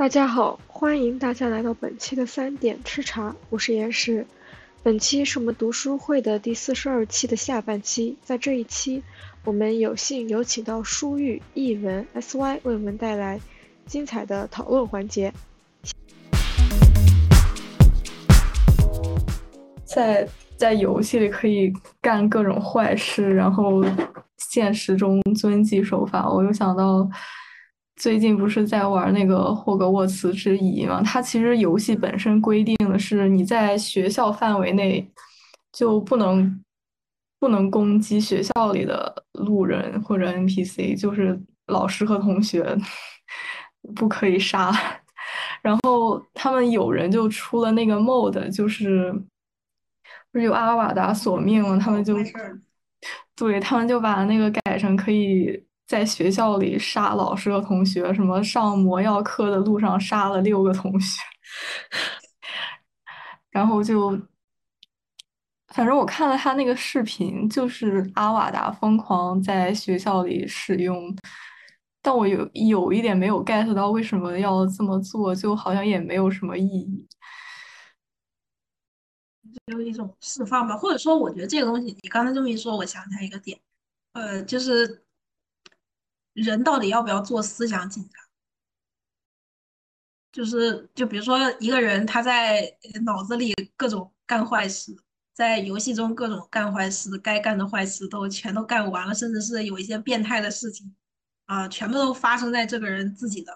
大家好，欢迎大家来到本期的三点吃茶，我是严石。本期是我们读书会的第四十二期的下半期，在这一期，我们有幸有请到书玉译文 SY 为我们带来精彩的讨论环节。在在游戏里可以干各种坏事，然后现实中遵纪守法。我又想到。最近不是在玩那个霍格沃茨之遗吗？它其实游戏本身规定的是你在学校范围内就不能不能攻击学校里的路人或者 NPC，就是老师和同学 不可以杀。然后他们有人就出了那个 mod，就是不是有阿瓦达索命吗，他们就对他们就把那个改成可以。在学校里杀老师和同学，什么上魔药课的路上杀了六个同学，然后就，反正我看了他那个视频，就是阿瓦达疯狂在学校里使用，但我有有一点没有 get 到为什么要这么做，就好像也没有什么意义，有一种释放吧，或者说，我觉得这个东西，你刚才这么一说，我想起来一个点，呃，就是。人到底要不要做思想警察？就是，就比如说一个人他在脑子里各种干坏事，在游戏中各种干坏事，该干的坏事都全都干完了，甚至是有一些变态的事情啊，全部都发生在这个人自己的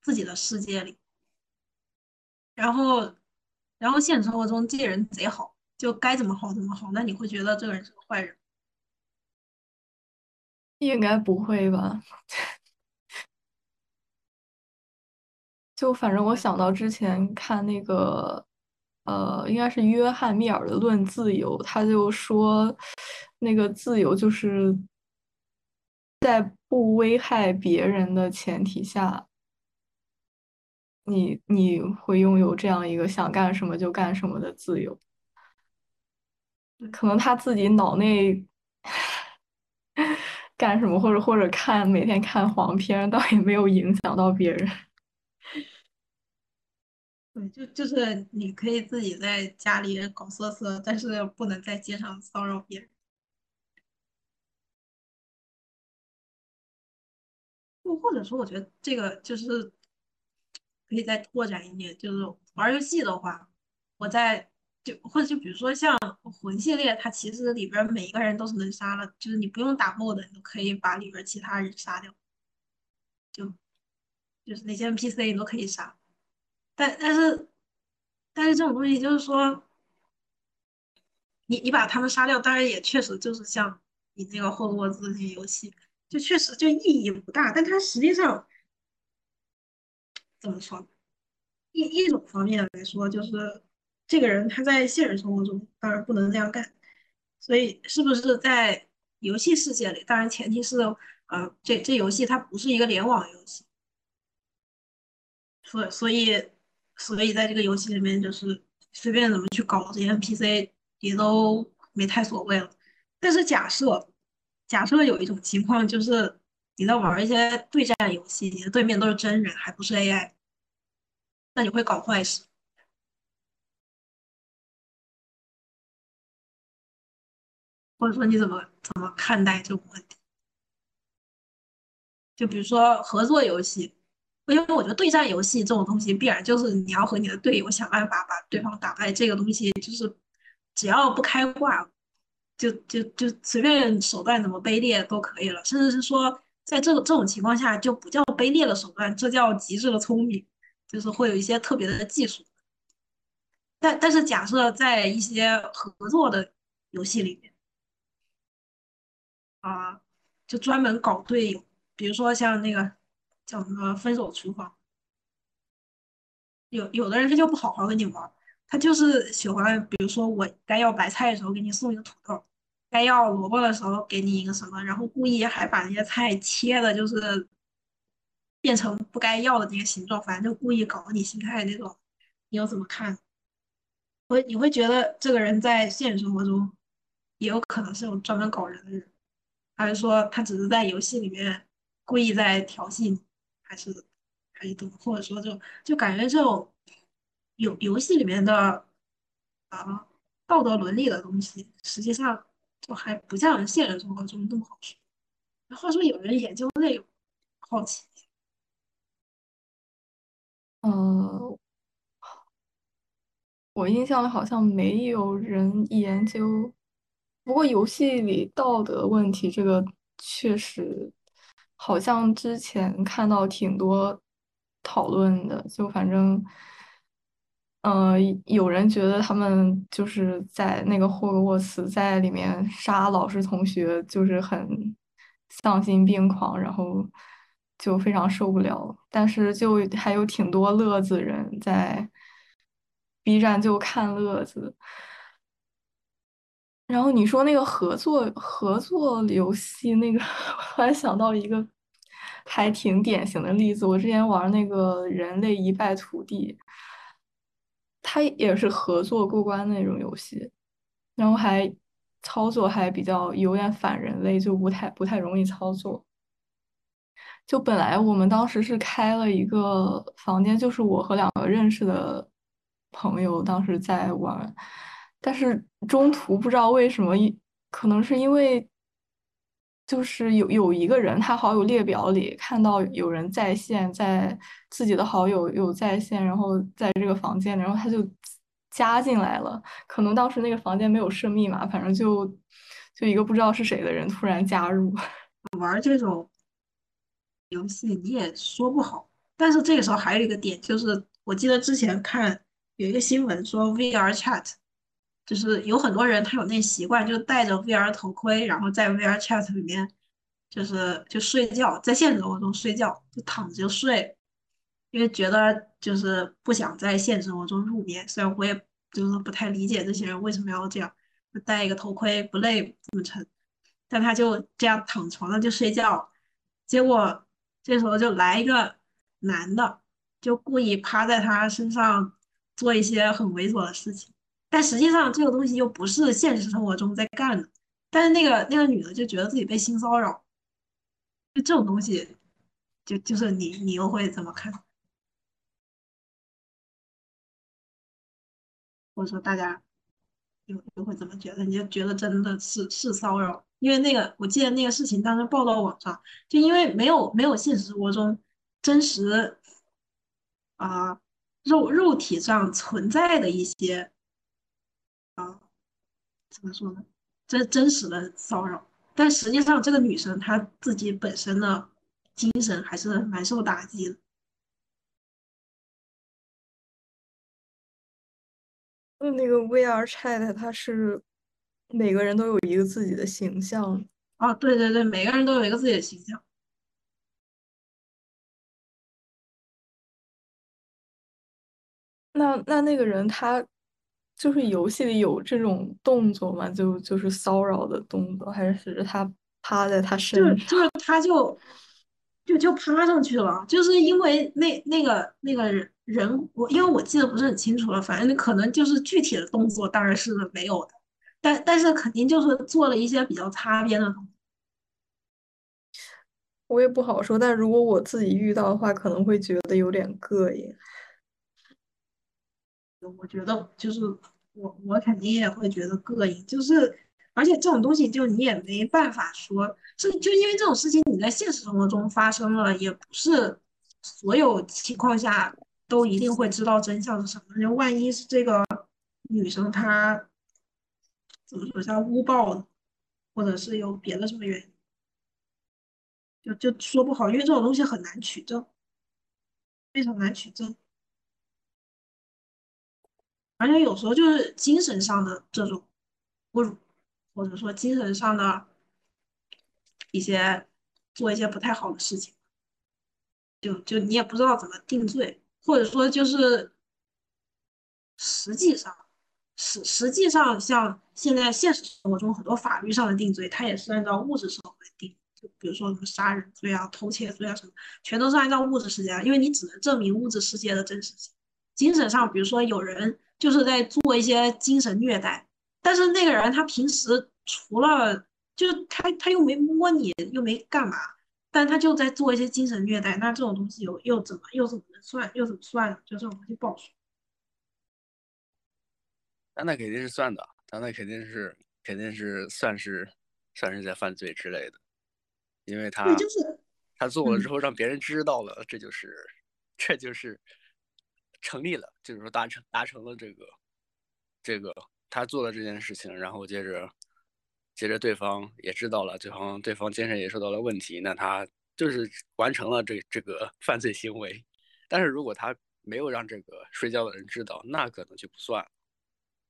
自己的世界里。然后，然后现实生活中这个人贼好，就该怎么好怎么好，那你会觉得这个人是个坏人？应该不会吧？就反正我想到之前看那个，呃，应该是约翰密尔的《论自由》，他就说，那个自由就是在不危害别人的前提下，你你会拥有这样一个想干什么就干什么的自由。可能他自己脑内。干什么，或者或者看每天看黄片，倒也没有影响到别人。对，就就是你可以自己在家里搞色色，但是不能在街上骚扰别人。或或者说，我觉得这个就是可以再拓展一点，就是玩游戏的话，我在。就或者就比如说像魂系列，它其实里边每一个人都是能杀的，就是你不用打 mod，你都可以把里边其他人杀掉，就就是那些 NPC 你都可以杀。但但是但是这种东西就是说，你你把他们杀掉，当然也确实就是像你那个霍格沃兹那游戏，就确实就意义不大。但它实际上怎么说？一一种方面来说就是。这个人他在现实生活中当然不能这样干，所以是不是在游戏世界里？当然前提是，呃，这这游戏它不是一个联网游戏，所所以所以在这个游戏里面就是随便怎么去搞这些 NPC 也都没太所谓了。但是假设假设有一种情况就是你在玩一些对战游戏，你的对面都是真人，还不是 AI，那你会搞坏事。或者说你怎么怎么看待这种问题？就比如说合作游戏，因为我觉得对战游戏这种东西必然就是你要和你的队友想办法把对方打败。这个东西就是只要不开挂，就就就随便手段怎么卑劣都可以了。甚至是说，在这个这种情况下就不叫卑劣的手段，这叫极致的聪明，就是会有一些特别的技术。但但是假设在一些合作的游戏里面。啊，就专门搞队友，比如说像那个叫什么《分手厨房》，有有的人他就不好好跟你玩，他就是喜欢，比如说我该要白菜的时候给你送一个土豆，该要萝卜的时候给你一个什么，然后故意还把那些菜切的，就是变成不该要的那个形状，反正就故意搞你心态那种，你又怎么看？会你会觉得这个人在现实生活中也有可能是有专门搞人的人？还是说他只是在游戏里面故意在调戏你，还是还是怎么，或者说就就感觉这种游游戏里面的啊道德伦理的东西，实际上就还不像现实生活中那么好说。话说有人研究这个，好奇。呃，我印象里好像没有人研究。不过游戏里道德问题这个确实，好像之前看到挺多讨论的。就反正，呃，有人觉得他们就是在那个霍格沃茨在里面杀老师同学，就是很丧心病狂，然后就非常受不了。但是就还有挺多乐子人在 B 站就看乐子。然后你说那个合作合作游戏，那个 我突然想到一个还挺典型的例子。我之前玩那个《人类一败涂地》，它也是合作过关那种游戏，然后还操作还比较有点反人类，就不太不太容易操作。就本来我们当时是开了一个房间，就是我和两个认识的朋友当时在玩。但是中途不知道为什么，可能是因为就是有有一个人，他好友列表里看到有人在线，在自己的好友有在线，然后在这个房间，然后他就加进来了。可能当时那个房间没有设密码，反正就就一个不知道是谁的人突然加入。玩这种游戏你也说不好，但是这个时候还有一个点，就是我记得之前看有一个新闻说 VR Chat。就是有很多人，他有那习惯，就戴着 VR 头盔，然后在 VR chat 里面，就是就睡觉，在现实生活中睡觉，就躺着就睡，因为觉得就是不想在现实生活中入眠。虽然我也就是不太理解这些人为什么要这样，就戴一个头盔不累这么沉，但他就这样躺床上就睡觉，结果这时候就来一个男的，就故意趴在他身上做一些很猥琐的事情。但实际上，这个东西又不是现实生活中在干的。但是那个那个女的就觉得自己被性骚扰，就这种东西，就就是你你又会怎么看？或者说大家又又会怎么觉得？你就觉得真的是是骚扰？因为那个我记得那个事情当时报到网上，就因为没有没有现实生活中真实啊肉肉体上存在的一些。啊，怎么说呢？这真实的骚扰，但实际上这个女生她自己本身的精神还是蛮受打击的。嗯，那个 VR Chat 它是每个人都有一个自己的形象。啊，对对对，每个人都有一个自己的形象。那那那个人他。就是游戏里有这种动作吗？就就是骚扰的动作，还是他趴在他身上？就是就是他就就就趴上去了，就是因为那那个那个人，我因为我记得不是很清楚了，反正可能就是具体的动作当然是没有的，但但是肯定就是做了一些比较擦边的动作。我也不好说，但如果我自己遇到的话，可能会觉得有点膈应。我觉得就是我，我肯定也会觉得膈应。就是，而且这种东西就你也没办法说，是就因为这种事情你在现实生活中发生了，也不是所有情况下都一定会知道真相是什么。就万一是这个女生她怎么说像诬报，或者是有别的什么原因，就就说不好，因为这种东西很难取证，非常难取证。而且有时候就是精神上的这种侮辱，或者说精神上的一些做一些不太好的事情，就就你也不知道怎么定罪，或者说就是实际上实实际上像现在现实生活中很多法律上的定罪，它也是按照物质社会定，就比如说什么杀人罪啊、偷窃罪啊什么，全都是按照物质世界，因为你只能证明物质世界的真实性。精神上，比如说有人。就是在做一些精神虐待，但是那个人他平时除了就他他又没摸你又没干嘛，但但他就在做一些精神虐待，那这种东西又又怎么又怎么能算又怎么算呢？就这种东西不好说。那那肯定是算的，那那肯定是肯定是算是算是在犯罪之类的，因为他对，就是他做了之嗯后让别人知道了，这就是这就是成立了，就是说达成达成了这个这个他做了这件事情，然后接着接着对方也知道了，对方对方精神也受到了问题，那他就是完成了这这个犯罪行为。但是如果他没有让这个睡觉的人知道，那可能就不算，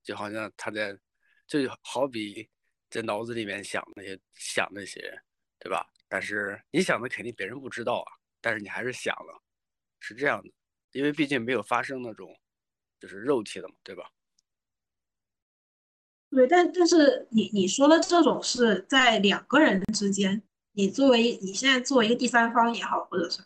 就好像他在就好比在脑子里面想那些想那些，对吧？但是你想的肯定别人不知道啊，但是你还是想了，是这样的，因为毕竟没有发生那种就是肉体的嘛，对吧？对，但但是你你说的这种是在两个人之间，你作为你现在作为一个第三方也好，或者是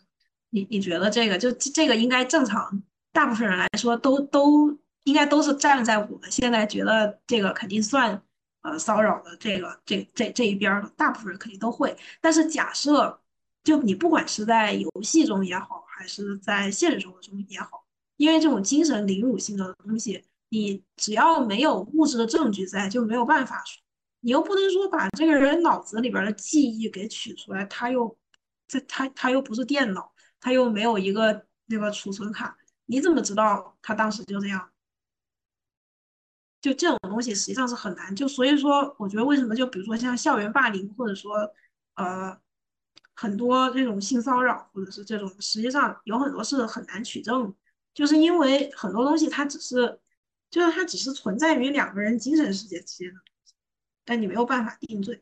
你你觉得这个就这个应该正常，大部分人来说都都应该都是站在我们现在觉得这个肯定算呃骚扰的这个这这这一边儿的，大部分人肯定都会。但是假设就你不管是在游戏中也好，还是在现实生活中也好，因为这种精神凌辱性的东西。你只要没有物质的证据在，就没有办法说。你又不能说把这个人脑子里边的记忆给取出来，他又这他他又不是电脑，他又没有一个那个储存卡，你怎么知道他当时就这样？就这种东西实际上是很难。就所以说，我觉得为什么就比如说像校园霸凌，或者说呃很多这种性骚扰，或者是这种，实际上有很多是很难取证，就是因为很多东西它只是。就是它只是存在于两个人精神世界之间的，但你没有办法定罪。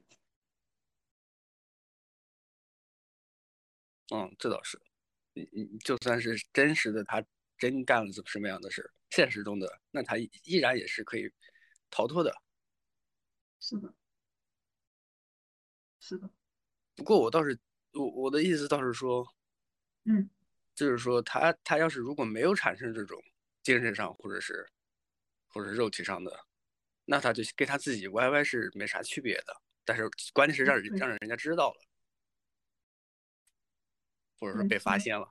嗯，这倒是。你你就算是真实的，他真干了什么样的事，现实中的，那他依然也是可以逃脱的。是的，是的。不过我倒是，我我的意思倒是说，嗯，就是说他他要是如果没有产生这种精神上或者是。或者肉体上的，那他就跟他自己 YY 是没啥区别的。但是关键是让人让人家知道了，或者说被发现了。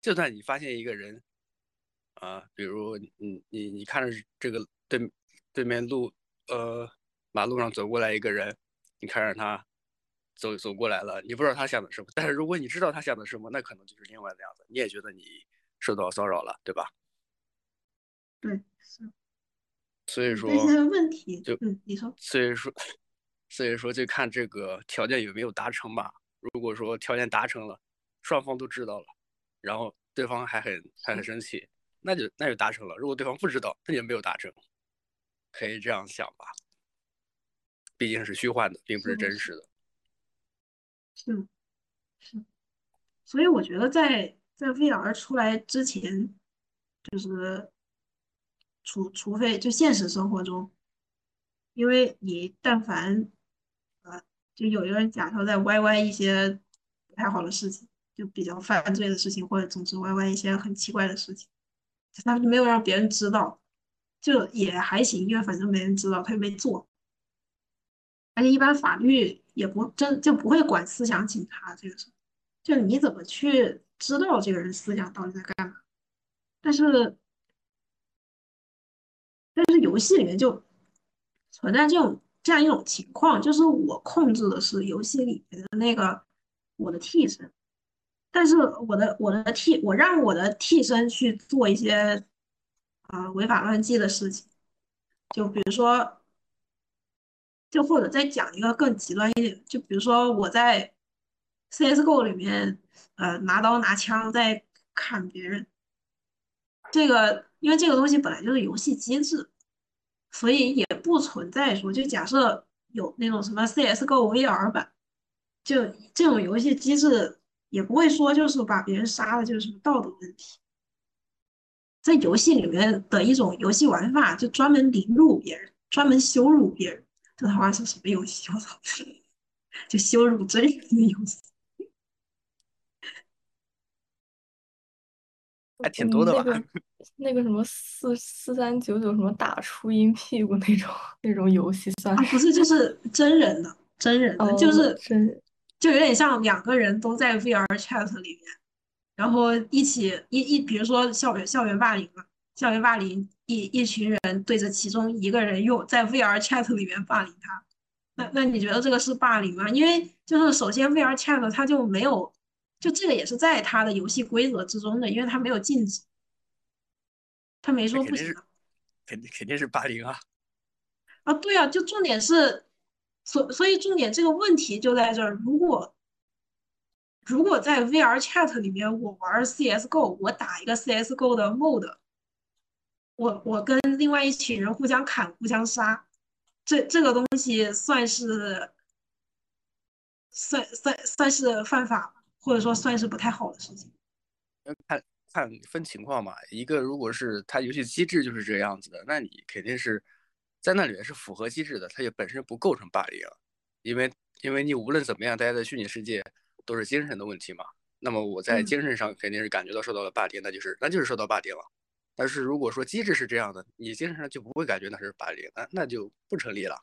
就算你发现一个人，啊，比如你你你看着这个对对面路呃马路上走过来一个人，你看着他走走过来了，你不知道他想的什么。但是如果你知道他想的什么，那可能就是另外的样子，你也觉得你受到骚扰了，对吧？对，是。所以说，这些问题就嗯，你说，所以说，所以说就看这个条件有没有达成吧。如果说条件达成了，双方都知道了，然后对方还很还很生气，那就那就达成了。如果对方不知道，那就没有达成，可以这样想吧。毕竟是虚幻的，并不是真实的。是是，所以我觉得在在 VR 出来之前，就是。除除非就现实生活中，因为你但凡，呃，就有一个人假设在 YY 一些不太好的事情，就比较犯罪的事情，或者总之 YY 一些很奇怪的事情，他没有让别人知道，就也还行，因为反正没人知道，他又没做，而且一般法律也不真就不会管思想警察这个事，就你怎么去知道这个人思想到底在干嘛？但是。但是游戏里面就存在这种这样一种情况，就是我控制的是游戏里面的那个我的替身，但是我的我的替我让我的替身去做一些啊、违法乱纪的事情，就比如说，就或者再讲一个更极端一点，就比如说我在 CSGO 里面呃拿刀拿枪在砍别人，这个。因为这个东西本来就是游戏机制，所以也不存在说，就假设有那种什么 CSGO VR 版，就这种游戏机制也不会说就是把别人杀了就是什么道德问题。在游戏里面的一种游戏玩法，就专门凌辱别人，专门羞辱别人，这他妈是什么游戏？我操！就羞辱真人的游戏。还挺多的吧？那个 那个什么四四三九九什么打出阴屁股那种那种游戏算啊？不是，就是真人的，真人的，哦、就是真人。就有点像两个人都在 VR chat 里面，然后一起一一，比如说校园校园霸凌嘛，校园霸凌一一群人对着其中一个人用在 VR chat 里面霸凌他，那那你觉得这个是霸凌吗？因为就是首先 VR chat 它就没有，就这个也是在它的游戏规则之中的，因为它没有禁止，他没说不行，肯定肯定是霸凌啊。啊，对啊，就重点是，所所以重点这个问题就在这儿。如果如果在 VR Chat 里面我玩 CS:GO，我打一个 CS:GO 的 mode，我我跟另外一群人互相砍、互相杀，这这个东西算是算算算是犯法，或者说算是不太好的事情。看看分情况吧，一个如果是它游戏机制就是这样子的，那你肯定是。在那里面是符合机制的，它也本身不构成霸凌，因为因为你无论怎么样，大家在虚拟世界都是精神的问题嘛。那么我在精神上肯定是感觉到受到了霸凌，那就是那就是受到霸凌了。但是如果说机制是这样的，你精神上就不会感觉那是霸凌，那那就不成立了。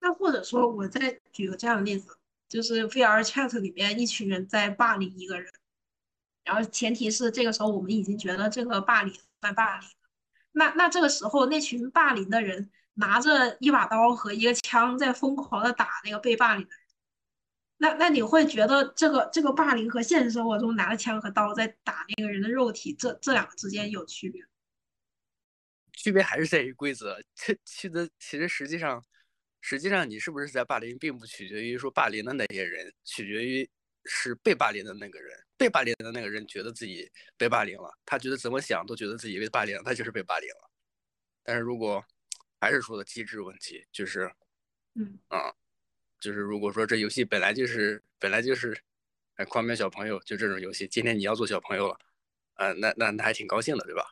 那或者说，我再举个这样的例子，就是 VR Chat 里面一群人在霸凌一个人，然后前提是这个时候我们已经觉得这个霸凌算霸凌。那那这个时候，那群霸凌的人拿着一把刀和一个枪在疯狂的打那个被霸凌的。那那你会觉得这个这个霸凌和现实生活中拿着枪和刀在打那个人的肉体，这这两个之间有区别？区别还是在于规则。这其实其实实际上，实际上你是不是在霸凌，并不取决于说霸凌的那些人，取决于是被霸凌的那个人。被霸凌的那个人觉得自己被霸凌了，他觉得怎么想都觉得自己被霸凌，他就是被霸凌了。但是如果还是说的机制问题，就是，嗯啊，就是如果说这游戏本来就是本来就是，哎，狂飙小朋友就这种游戏，今天你要做小朋友了，呃，那那那还挺高兴的，对吧？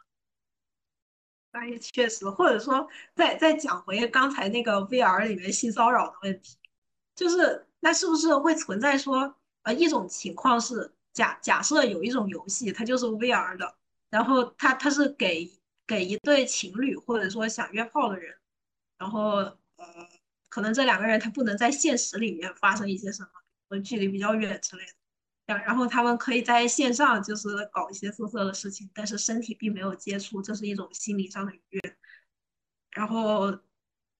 那也确实，或者说再再讲回刚才那个 VR 里面性骚扰的问题，就是那是不是会存在说，呃，一种情况是？假假设有一种游戏，它就是 VR 的，然后它它是给给一对情侣或者说想约炮的人，然后呃，可能这两个人他不能在现实里面发生一些什么，或距离比较远之类的，然然后他们可以在线上就是搞一些色色的事情，但是身体并没有接触，这是一种心理上的愉悦。然后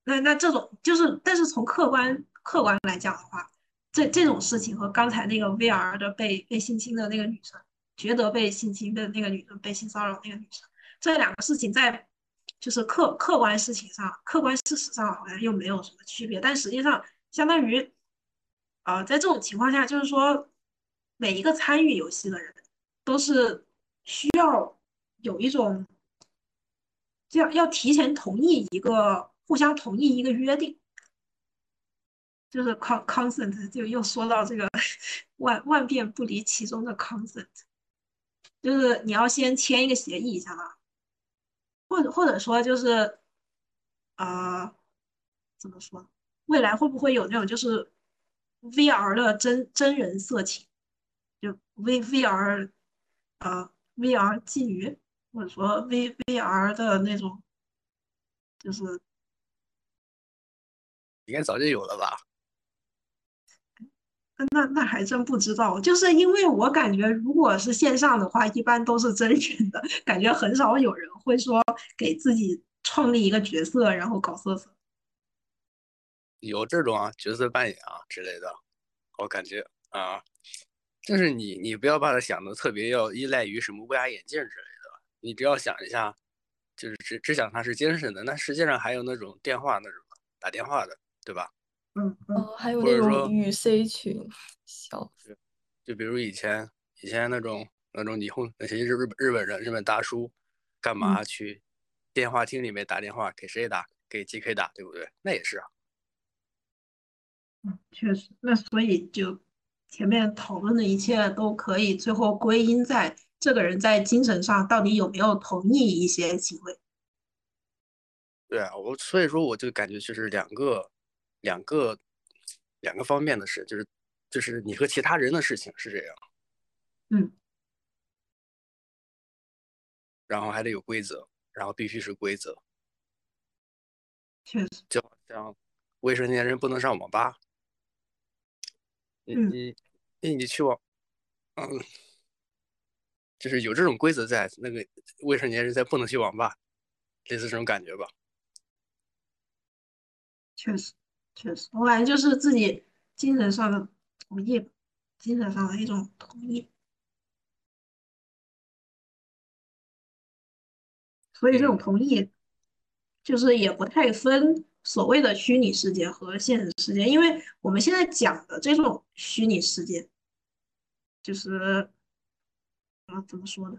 那那这种就是，但是从客观客观来讲的话。这这种事情和刚才那个 VR 的被被性侵的那个女生，觉得被性侵的那个女生被性骚扰那个女生，这两个事情在就是客客观事情上、客观事实上好像又没有什么区别，但实际上相当于，呃，在这种情况下，就是说每一个参与游戏的人都是需要有一种，要要提前同意一个互相同意一个约定。就是 con consent，就又说到这个万万变不离其中的 consent，就是你要先签一个协议一下嘛，或者或者说就是，呃，怎么说？未来会不会有那种就是 VR 的真真人色情，就 V VR，呃，VR 妓女，或者说 V VR 的那种，就是应该早就有了吧？那那还真不知道，就是因为我感觉，如果是线上的话，一般都是真人的，感觉很少有人会说给自己创立一个角色，然后搞色色。有这种啊，角色扮演啊之类的，我感觉啊，就是你你不要把它想的特别要依赖于什么 VR 眼镜之类的，你只要想一下，就是只只想它是精神的，那实际上还有那种电话那种打电话的，对吧？嗯嗯，还有那种与 C 群，笑死。就比如以前以前那种那种霓虹那些日日日本人日本大叔，干嘛去电话厅里面打电话给谁打？给 GK 打，对不对？那也是啊。嗯，确实。那所以就前面讨论的一切都可以最后归因在这个人在精神上到底有没有同意一些行为。对啊，我所以说我就感觉就是两个。两个两个方面的事，就是就是你和其他人的事情是这样，嗯，然后还得有规则，然后必须是规则，确实，就好像未成年人不能上网吧，你你你你去网，嗯，就是有这种规则在，那个未成年人才不能去网吧，类似这种感觉吧。确实，确实，我感觉就是自己精神上的同意，精神上的一种同意。所以这种同意，就是也不太分所谓的虚拟世界和现实世界，因为我们现在讲的这种虚拟世界，就是啊，怎么说呢？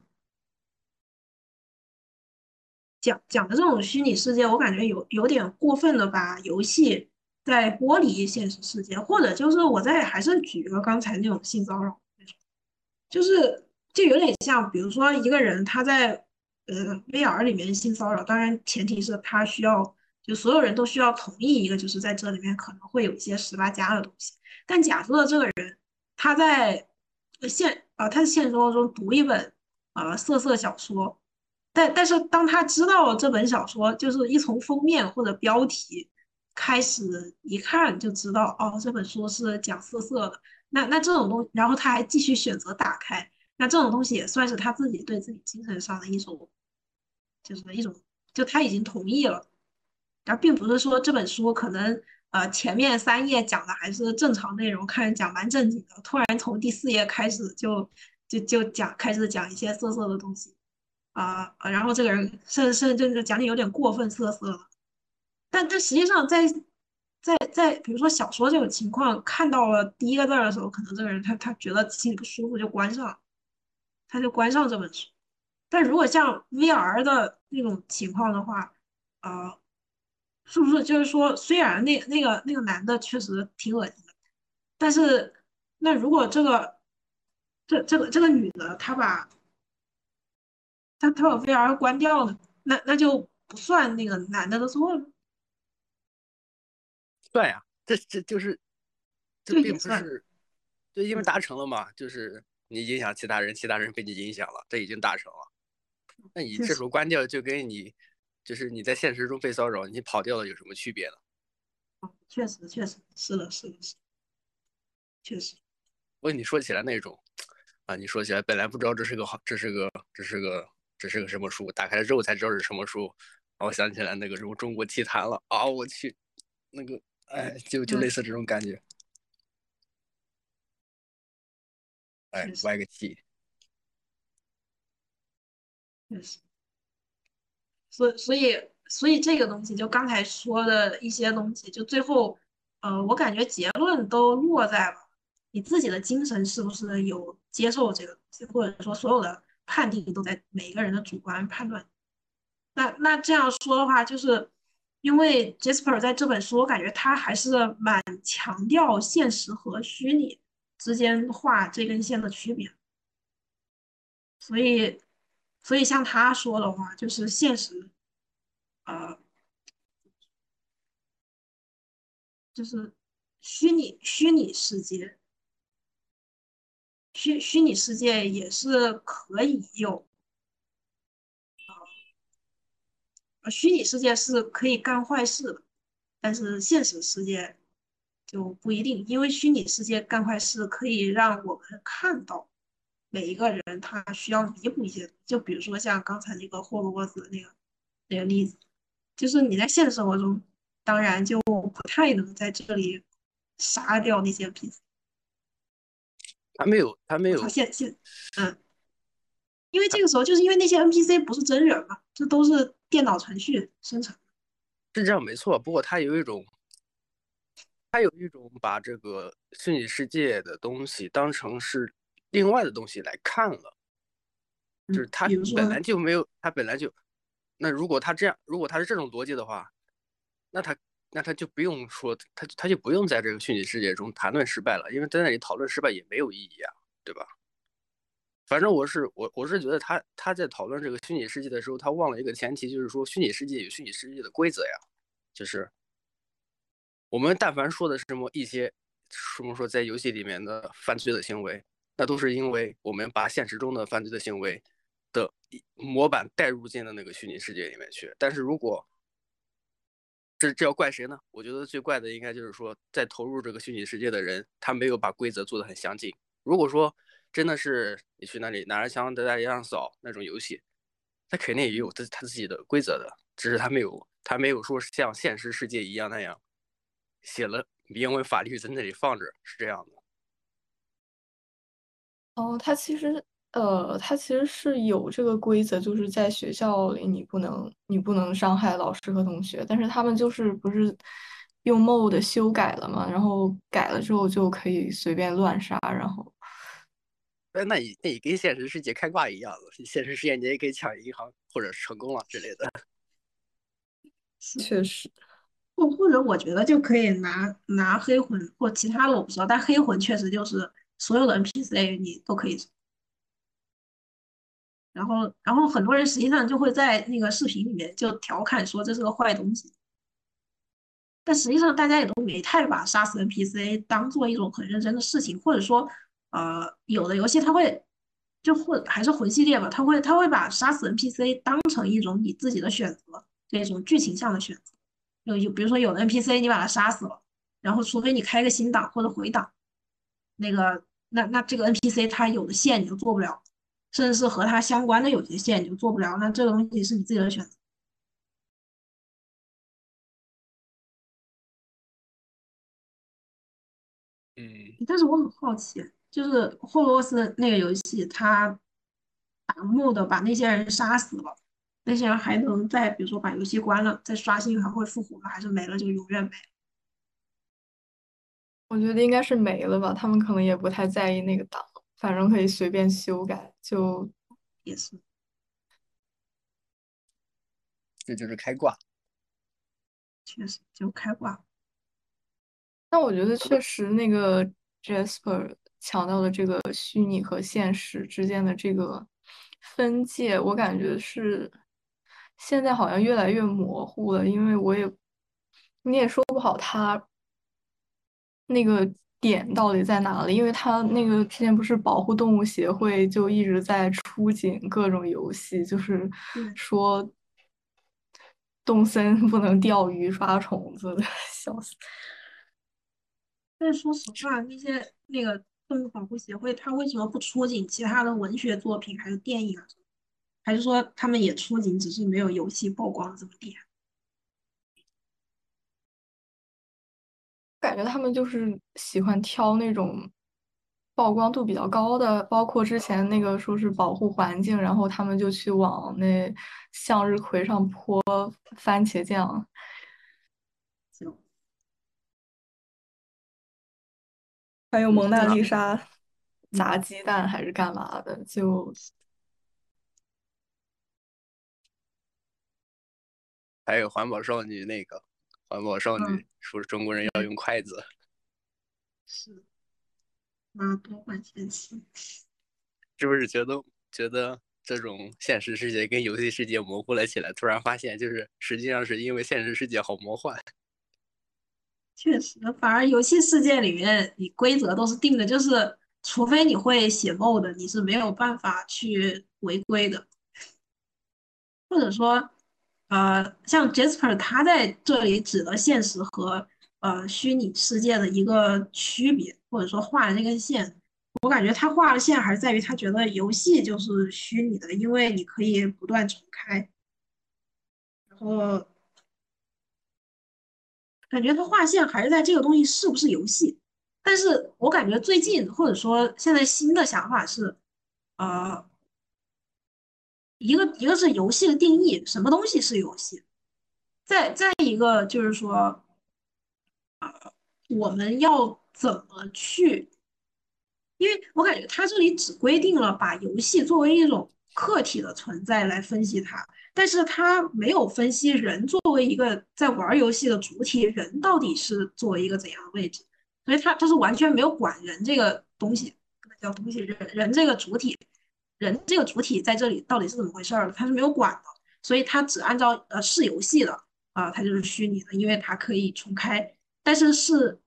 讲讲的这种虚拟世界，我感觉有有点过分的把游戏在剥离现实世界，或者就是我在还是举一个刚才那种性骚扰，就是就有点像，比如说一个人他在。呃，VR 里面性骚扰，当然前提是他需要，就所有人都需要同意一个，就是在这里面可能会有一些十八加的东西。但假设这个人他在现啊，他在现实生活中读一本啊色色小说，但但是当他知道这本小说就是一从封面或者标题开始一看就知道，哦，这本书是讲色色的，那那这种东，然后他还继续选择打开，那这种东西也算是他自己对自己精神上的一种。就是一种，就他已经同意了，而并不是说这本书可能呃前面三页讲的还是正常内容，看讲蛮正经的，突然从第四页开始就就就讲开始讲一些色色的东西。啊，然后这个人甚甚至讲的有点过分色色了，但但实际上在在在比如说小说这种情况，看到了第一个字的时候，可能这个人他他觉得心里不舒服就关上了，他就关上这本书。但如果像 VR 的那种情况的话，呃，是不是就是说，虽然那那个那个男的确实挺恶心的，但是那如果这个这这个这个女的她把她她把 VR 关掉了，那那就不算那个男的的错了？算呀，这这就是这并不是，就因为达成了嘛，就是你影响其他人，其他人被你影响了，这已经达成了。那你这时候关掉，就跟你就是你在现实中被骚扰，你跑掉了有什么区别呢？确实，确实是的，是的，是，确实。问你说起来那种啊，你说起来本来不知道这是个好，这是个，这是个，这是个什么书？打开了之后才知道是什么书。我想起来那个什么中国奇谭了啊！我去，那个哎，就就类似这种感觉。哎，歪个 T，。确实，所所以所以这个东西，就刚才说的一些东西，就最后，呃，我感觉结论都落在了你自己的精神是不是有接受这个东西，或者说所有的判定都在每个人的主观判断。那那这样说的话，就是因为 Jasper 在这本书，我感觉他还是蛮强调现实和虚拟之间画这根线的区别，所以。所以像他说的话，就是现实，呃，就是虚拟虚拟世界，虚虚拟世界也是可以有，呃，虚拟世界是可以干坏事的，但是现实世界就不一定，因为虚拟世界干坏事可以让我们看到。每一个人他需要弥补一些，就比如说像刚才那个霍格沃兹那个那个例子，就是你在现实生活中，当然就不太能在这里杀掉那些 NPC。他没有，他没有。现现，嗯，因为这个时候就是因为那些 NPC 不是真人嘛，这都是电脑程序生成。是这样没错，不过他有一种，他有一种把这个虚拟世界的东西当成是。另外的东西来看了，就是他本来就没有，他本来就，那如果他这样，如果他是这种逻辑的话，那他那他就不用说，他他就不用在这个虚拟世界中谈论失败了，因为在那里讨论失败也没有意义啊，对吧？反正我是我我是觉得他他在讨论这个虚拟世界的时候，他忘了一个前提，就是说虚拟世界有虚拟世界的规则呀，就是我们但凡说的什么一些什么说在游戏里面的犯罪的行为。那都是因为我们把现实中的犯罪的行为的模板带入进了那个虚拟世界里面去。但是如果这这要怪谁呢？我觉得最怪的应该就是说，在投入这个虚拟世界的人，他没有把规则做得很详尽。如果说真的是你去那里拿着枪在大街上扫那种游戏，他肯定也有他他自己的规则的，只是他没有他没有说像现实世界一样那样写了明文法律在那里放着，是这样的。哦，他其实。呃，它其实是有这个规则，就是在学校里你不能你不能伤害老师和同学，但是他们就是不是用 mod 修改了嘛，然后改了之后就可以随便乱杀，然后，那你那你跟现实世界开挂一样的，现实世界你也可以抢银行或者成功了之类的，确实，或或者我觉得就可以拿拿黑魂或其他的我不知道，但黑魂确实就是所有的 NPC 你都可以。然后，然后很多人实际上就会在那个视频里面就调侃说这是个坏东西，但实际上大家也都没太把杀死 NPC 当做一种很认真的事情，或者说，呃，有的游戏它会就混还是魂系列吧，它会它会把杀死 NPC 当成一种你自己的选择，这种剧情上的选择。有有比如说有的 NPC 你把它杀死了，然后除非你开个新档或者回档，那个那那这个 NPC 它有的线你就做不了。甚至是和它相关的有些线你就做不了，那这个东西是你自己的选择。嗯，但是我很好奇，就是霍洛斯那个游戏，他盲目的把那些人杀死了，那些人还能再比如说把游戏关了再刷新还会复活吗？还是没了就永远没？我觉得应该是没了吧，他们可能也不太在意那个档。反正可以随便修改，就也是，这就是开挂，确实就开挂。那我觉得确实那个 Jasper 强调的这个虚拟和现实之间的这个分界，我感觉是现在好像越来越模糊了，因为我也你也说不好它那个。点到底在哪里？因为它那个之前不是保护动物协会就一直在出警各种游戏，就是说动森不能钓鱼抓虫子，笑死。但是说实话，那些那个动物保护协会，他为什么不出警其他的文学作品还是电影？还是说他们也出警，只是没有游戏曝光这么地？感觉他们就是喜欢挑那种曝光度比较高的，包括之前那个说是保护环境，然后他们就去往那向日葵上泼番茄酱，还有蒙娜丽莎砸鸡蛋还是干嘛的，就还有环保少女那个。环保少女说中国人要用筷子，是，妈多管闲事，是不是觉得觉得这种现实世界跟游戏世界模糊了起来？突然发现，就是实际上是因为现实世界好魔幻。确实，反而游戏世界里面，你规则都是定的，就是除非你会写 mod，你是没有办法去违规的，或者说。呃，像 Jasper 他在这里指的现实和呃虚拟世界的一个区别，或者说画的那根线，我感觉他画的线还是在于他觉得游戏就是虚拟的，因为你可以不断重开，然后感觉他划线还是在这个东西是不是游戏，但是我感觉最近或者说现在新的想法是，呃。一个一个是游戏的定义，什么东西是游戏？再再一个就是说，啊，我们要怎么去？因为我感觉他这里只规定了把游戏作为一种客体的存在来分析它，但是他没有分析人作为一个在玩游戏的主体，人到底是作为一个怎样的位置？所以他他是完全没有管人这个东西，叫东西人人这个主体。人这个主体在这里到底是怎么回事儿？他是没有管的，所以他只按照呃是游戏的啊，它就是虚拟的，因为它可以重开。但是是，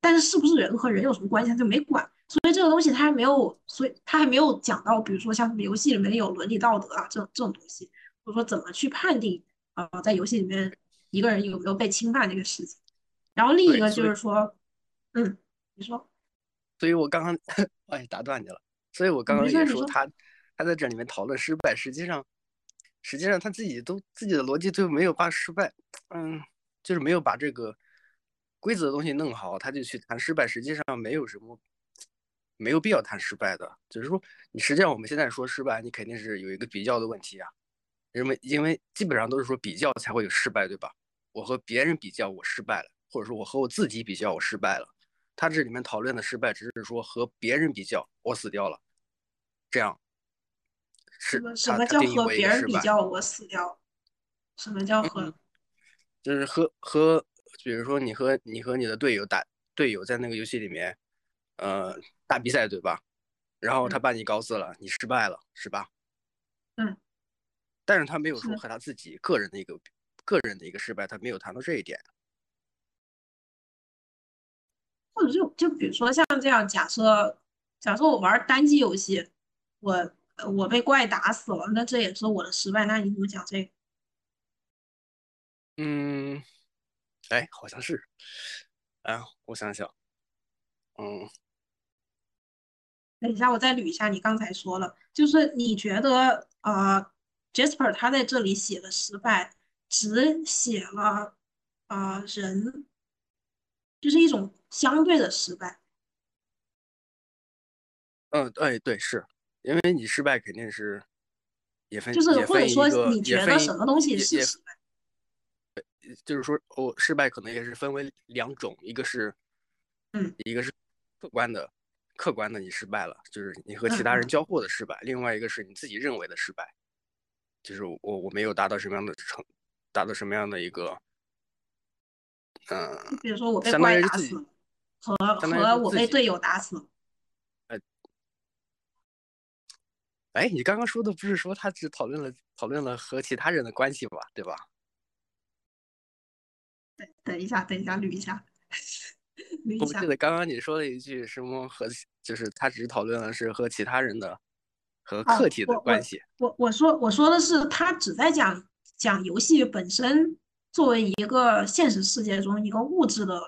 但是是不是人和人有什么关系，他就没管。所以这个东西他还没有，所以他还没有讲到，比如说像什么游戏里面有伦理道德啊这种这种东西，或者说怎么去判定啊，在游戏里面一个人有没有被侵犯这个事情。然后另一个就是说，嗯，你说，所以我刚刚哎打断你了，所以我刚刚也说他他在这里面讨论失败，实际上实际上他自己都自己的逻辑都没有把失败，嗯，就是没有把这个规则的东西弄好，他就去谈失败，实际上没有什么没有必要谈失败的，就是说你实际上我们现在说失败，你肯定是有一个比较的问题啊，因为因为基本上都是说比较才会有失败，对吧？我和别人比较，我失败了，或者说我和我自己比较，我失败了。他这里面讨论的失败，只是说和别人比较，我死掉了，这样是什么叫和别人比较我死掉？什么叫和？嗯就是和和，比如说你和你和你的队友打队友在那个游戏里面，呃，打比赛对吧？然后他把你搞死了，你失败了是吧？嗯。但是他没有说和他自己个人的一个个人的一个失败，他没有谈到这一点。或者就就比如说像这样，假设假设我玩单机游戏，我呃我被怪打死了，那这也是我的失败。那你怎么讲这个？嗯，哎，好像是，哎，我想想，嗯，等一下，我再捋一下你刚才说了，就是你觉得呃，Jasper 他在这里写的失败，只写了呃人，就是一种相对的失败。嗯，哎，对，是因为你失败肯定是也分就是或者说你觉得什么东西是失败？就是说，我失败可能也是分为两种，一个是，嗯，一个是客观的，客观的你失败了，就是你和其他人交互的失败；另外一个是你自己认为的失败，就是我我没有达到什么样的成，达到什么样的一个，嗯、比如说我被怪打死了，和和我被队友打死哎。哎，你刚刚说的不是说他只讨论了讨论了和其他人的关系吧，对吧？等一下，等一下，捋一下，捋一下我记。得刚刚你说了一句什么和，就是他只讨论了是和其他人的和哦客体的关系。我我说我说的是，他只在讲讲游戏本身作为一个现实世界中一个物质的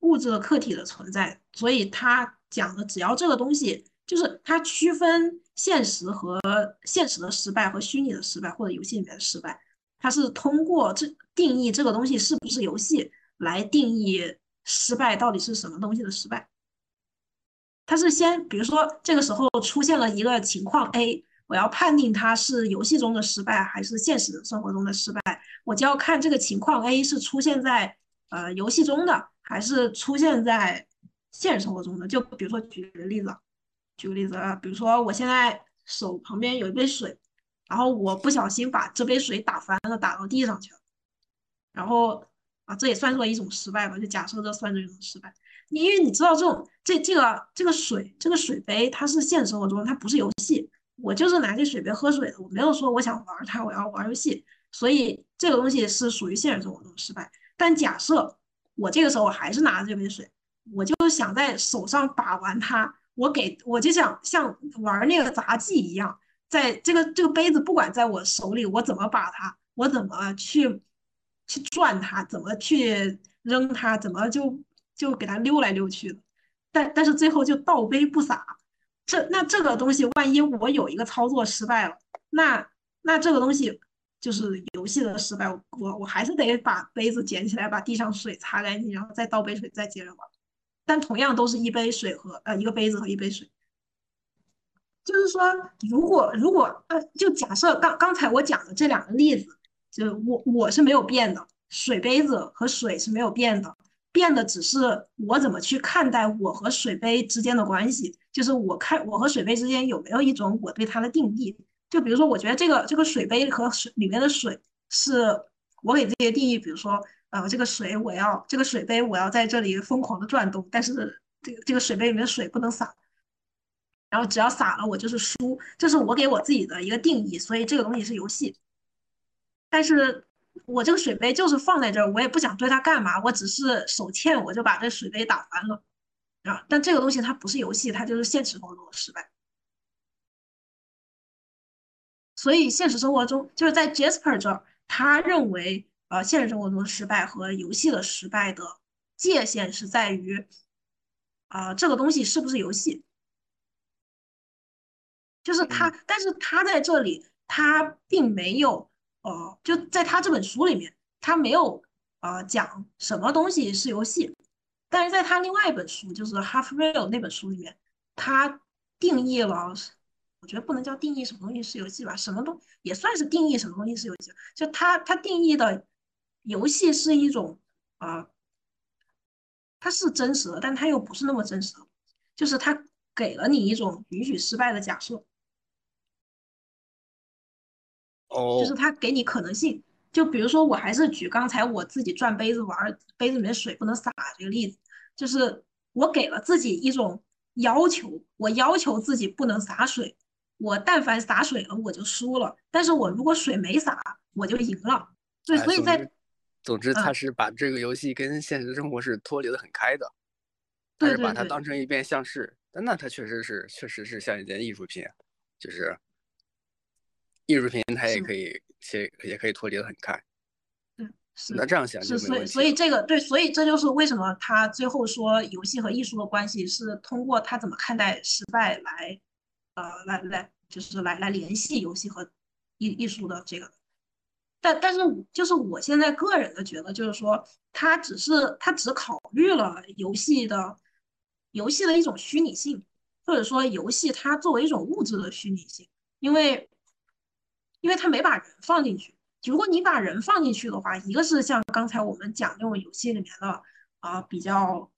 物质的客体的存在，所以他讲的只要这个东西，就是它区分现实和现实的失败和虚拟的失败或者游戏里面的失败，它是通过这定义这个东西是不是游戏来定义失败到底是什么东西的失败。它是先，比如说这个时候出现了一个情况 A，我要判定它是游戏中的失败还是现实生活中的失败，我就要看这个情况 A 是出现在呃游戏中的，还是出现在现实生活中的。就比如说举个例子，举个例子啊，比如说我现在手旁边有一杯水，然后我不小心把这杯水打翻了，打到地上去了，然后啊这也算作一种失败吧，就假设这算作一种失败。因为你知道这种这这个这个水这个水杯它是现实生活中它不是游戏，我就是拿这水杯喝水的，我没有说我想玩它，我要玩游戏，所以这个东西是属于现实生活中的失败。但假设我这个时候我还是拿着这杯水，我就想在手上把玩它，我给我就想像玩那个杂技一样，在这个这个杯子不管在我手里，我怎么把它，我怎么去去转它，怎么去扔它，怎么就就给它溜来溜去的，但但是最后就倒杯不洒。这那这个东西，万一我有一个操作失败了，那那这个东西就是游戏的失败，我我还是得把杯子捡起来，把地上水擦干净，然后再倒杯水，再接着玩。但同样都是一杯水和呃一个杯子和一杯水。就是说，如果如果呃，就假设刚刚才我讲的这两个例子，就我我是没有变的，水杯子和水是没有变的，变的只是我怎么去看待我和水杯之间的关系，就是我看我和水杯之间有没有一种我对它的定义。就比如说，我觉得这个这个水杯和水里面的水是我给自己的定义，比如说，呃，这个水我要这个水杯我要在这里疯狂的转动，但是这个这个水杯里面的水不能洒。然后只要洒了，我就是输，这是我给我自己的一个定义，所以这个东西是游戏。但是我这个水杯就是放在这儿，我也不想对它干嘛，我只是手欠，我就把这水杯打翻了。啊，但这个东西它不是游戏，它就是现实生活中的失败。所以现实生活中，就是在 Jasper 这儿，他认为呃现实生活中的失败和游戏的失败的界限是在于，啊这个东西是不是游戏？就是他，但是他在这里，他并没有，呃，就在他这本书里面，他没有，呃，讲什么东西是游戏，但是在他另外一本书，就是《Half Real》那本书里面，他定义了，我觉得不能叫定义什么东西是游戏吧，什么东也算是定义什么东西是游戏，就他他定义的游戏是一种，啊，它是真实的，但它又不是那么真实的，就是他给了你一种允许失败的假设。就是他给你可能性，就比如说，我还是举刚才我自己转杯子玩，杯子里面水不能洒这个例子，就是我给了自己一种要求，我要求自己不能洒水，我但凡洒水了我就输了，但是我如果水没洒我就赢了。对，所以在总之他是把这个游戏跟现实生活是脱离的很开的，他是把它当成一遍像是，但那它确实是确实是像一件艺术品，就是。艺术品它也可以，也也可以脱离的很开。嗯，是。那这样想是，所以所以这个对，所以这就是为什么他最后说游戏和艺术的关系是通过他怎么看待失败来，呃，来来就是来来联系游戏和艺艺术的这个。但但是就是我现在个人的觉得就是说，他只是他只考虑了游戏的游戏的一种虚拟性，或者说游戏它作为一种物质的虚拟性，因为。因为他没把人放进去。如果你把人放进去的话，一个是像刚才我们讲那种游戏里面的啊比较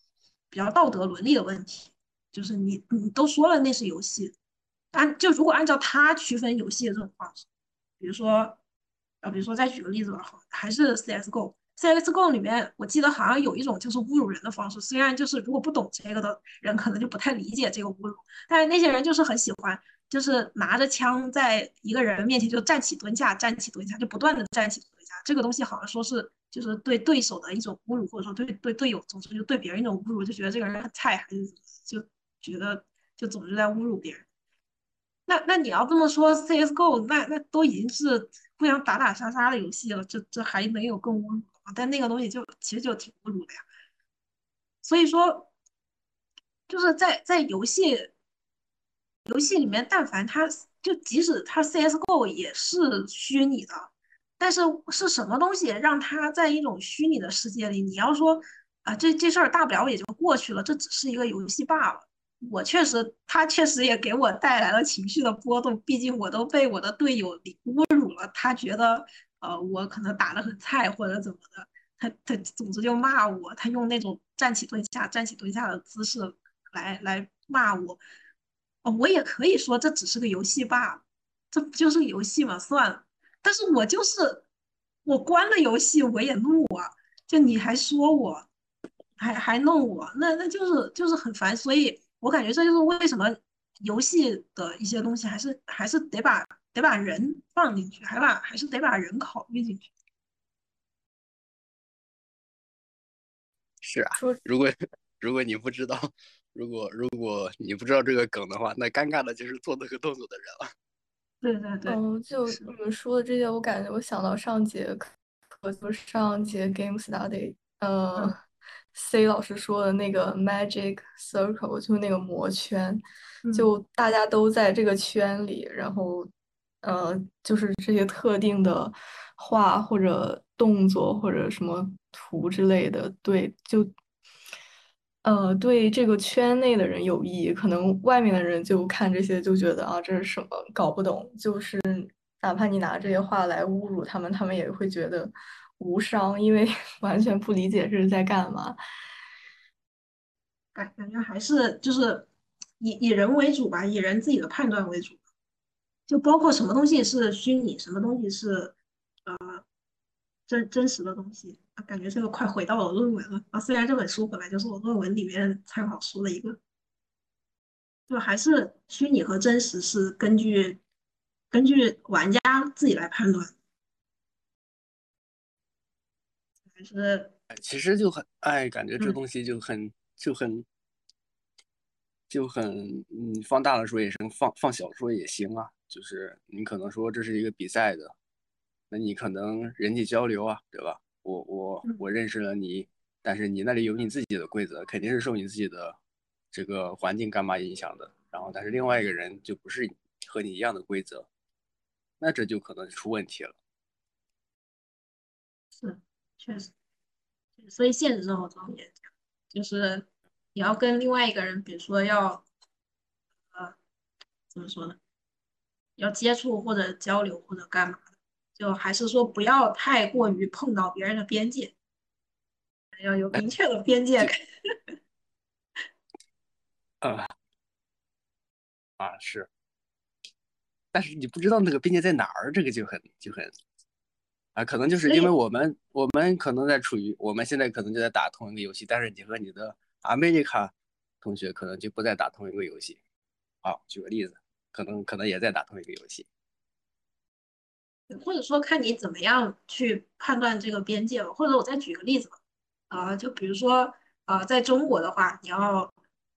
比较道德伦理的问题，就是你你都说了那是游戏，按就如果按照他区分游戏的这种方式，比如说啊，比如说再举个例子吧，还是 CSGO，CSGO 里面我记得好像有一种就是侮辱人的方式，虽然就是如果不懂这个的人可能就不太理解这个侮辱，但是那些人就是很喜欢。就是拿着枪在一个人面前就站起蹲下，站起蹲下，就不断的站起蹲下。这个东西好像说是就是对对手的一种侮辱，或者说对对队友，总之就对别人一种侮辱，就觉得这个人很菜，还是就觉得就总是在侮辱别人。那那你要这么说，CSGO 那那都已经是互相打打杀杀的游戏了，这这还能有更侮辱吗？但那个东西就其实就挺侮辱的呀。所以说，就是在在游戏。游戏里面，但凡它就即使它 CSGO 也是虚拟的，但是是什么东西让它在一种虚拟的世界里？你要说啊，这这事儿大不了也就过去了，这只是一个游戏罢了。我确实，他确实也给我带来了情绪的波动，毕竟我都被我的队友侮辱了，他觉得呃我可能打得很菜或者怎么的，他他总之就骂我，他用那种站起蹲下、站起蹲下的姿势来来骂我。哦，我也可以说这只是个游戏罢了，这不就是个游戏嘛？算了，但是我就是我关了游戏我也怒啊，就你还说我，还还弄我，那那就是就是很烦，所以我感觉这就是为什么游戏的一些东西还是还是得把得把人放进去，还把还是得把人考虑进去。是啊，如果如果你不知道。如果如果你不知道这个梗的话，那尴尬的就是做这个动作的人了。对 对对，嗯，就你们说的这些，我感觉我想到上节课，就是上节 Game Study，呃，C 老师说的那个 Magic Circle，就那个魔圈，就大家都在这个圈里，然后，呃，就是这些特定的画或者动作或者什么图之类的，对，就。呃，对这个圈内的人有益，可能外面的人就看这些就觉得啊，这是什么搞不懂。就是哪怕你拿这些话来侮辱他们，他们也会觉得无伤，因为 完全不理解这是在干嘛。感感觉还是就是以以人为主吧，以人自己的判断为主，就包括什么东西是虚拟，什么东西是呃真真实的东西。感觉这个快回到我论文了啊！虽然这本书本来就是我论文里面参考书的一个，就还是虚拟和真实是根据根据玩家自己来判断，还是其实就很哎，感觉这东西就很就很就很嗯，放大了说也行，放放小说也行啊。就是你可能说这是一个比赛的，那你可能人际交流啊，对吧？我我我认识了你，但是你那里有你自己的规则，肯定是受你自己的这个环境干嘛影响的。然后，但是另外一个人就不是和你一样的规则，那这就可能出问题了。是，确实，所以现实生活中也这样，就是你要跟另外一个人，比如说要，呃，怎么说呢？要接触或者交流或者干嘛的，就还是说不要太过于碰到别人的边界，要有明确的边界感。啊啊是，但是你不知道那个边界在哪儿，这个就很就很啊，可能就是因为我们我们可能在处于我们现在可能就在打同一个游戏，但是你和你的阿美利卡同学可能就不再打同一个游戏。好，举个例子。可能可能也在打同一个游戏，或者说看你怎么样去判断这个边界吧。或者我再举个例子吧，啊，就比如说，呃，在中国的话，你要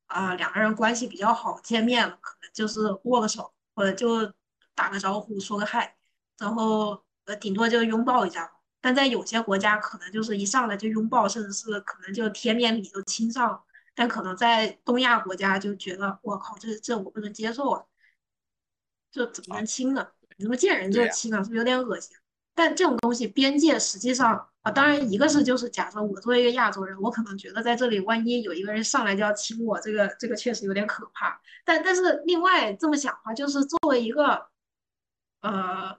啊两个人关系比较好，见面了可能就是握个手，或者就打个招呼，说个嗨，然后呃顶多就拥抱一下。但在有些国家，可能就是一上来就拥抱，甚至是可能就贴面礼都亲上了。但可能在东亚国家就觉得，我靠，这这我不能接受啊。这怎么能亲呢？你说见人就亲啊？是不是有点恶心？但这种东西边界实际上啊，当然一个是就是假设我作为一个亚洲人，我可能觉得在这里万一有一个人上来就要亲我，这个这个确实有点可怕。但但是另外这么想的话，就是作为一个呃，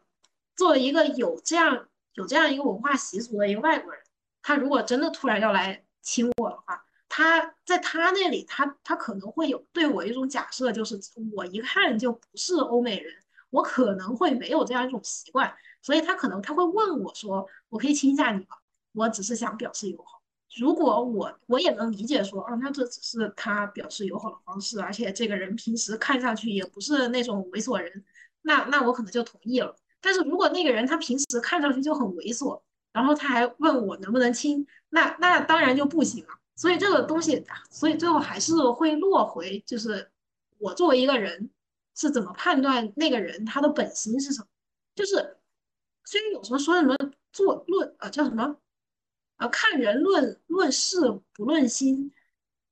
作为一个有这样有这样一个文化习俗的一个外国人，他如果真的突然要来亲我的话，他在他那里，他他可能会有对我一种假设，就是我一看就不是欧美人，我可能会没有这样一种习惯，所以他可能他会问我说：“我可以亲一下你吗？”我只是想表示友好。如果我我也能理解说，啊，那这只是他表示友好的方式，而且这个人平时看上去也不是那种猥琐人，那那我可能就同意了。但是如果那个人他平时看上去就很猥琐，然后他还问我能不能亲，那那当然就不行了。所以这个东西，所以最后还是会落回，就是我作为一个人是怎么判断那个人他的本心是什么？就是虽然有时候说什么做论啊叫什么啊看人论论事不论心，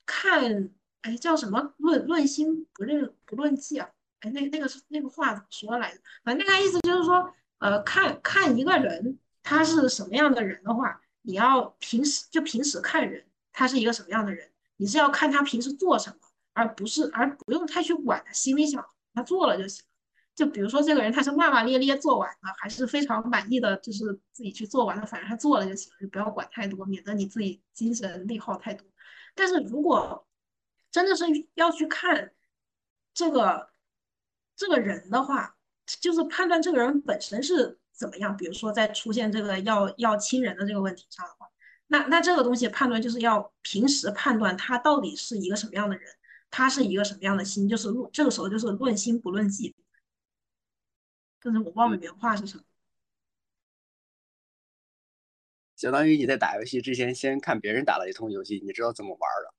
看哎叫什么论论心不论不论迹啊？哎那那个是那个话怎么说来着？反正那个意思就是说，呃看看一个人他是什么样的人的话，你要平时就平时看人。他是一个什么样的人？你是要看他平时做什么，而不是而不用太去管他心里想，他做了就行了。就比如说这个人他是骂骂咧咧做完的，还是非常满意的，就是自己去做完了，反正他做了就行了，就不要管太多，免得你自己精神内耗太多。但是如果真的是要去看这个这个人的话，就是判断这个人本身是怎么样。比如说在出现这个要要亲人的这个问题上的话。那那这个东西判断就是要平时判断他到底是一个什么样的人，他是一个什么样的心，就是论这个时候就是论心不论迹。但是我忘了原话是什么。相当于你在打游戏之前先看别人打了一通游戏，你知道怎么玩了。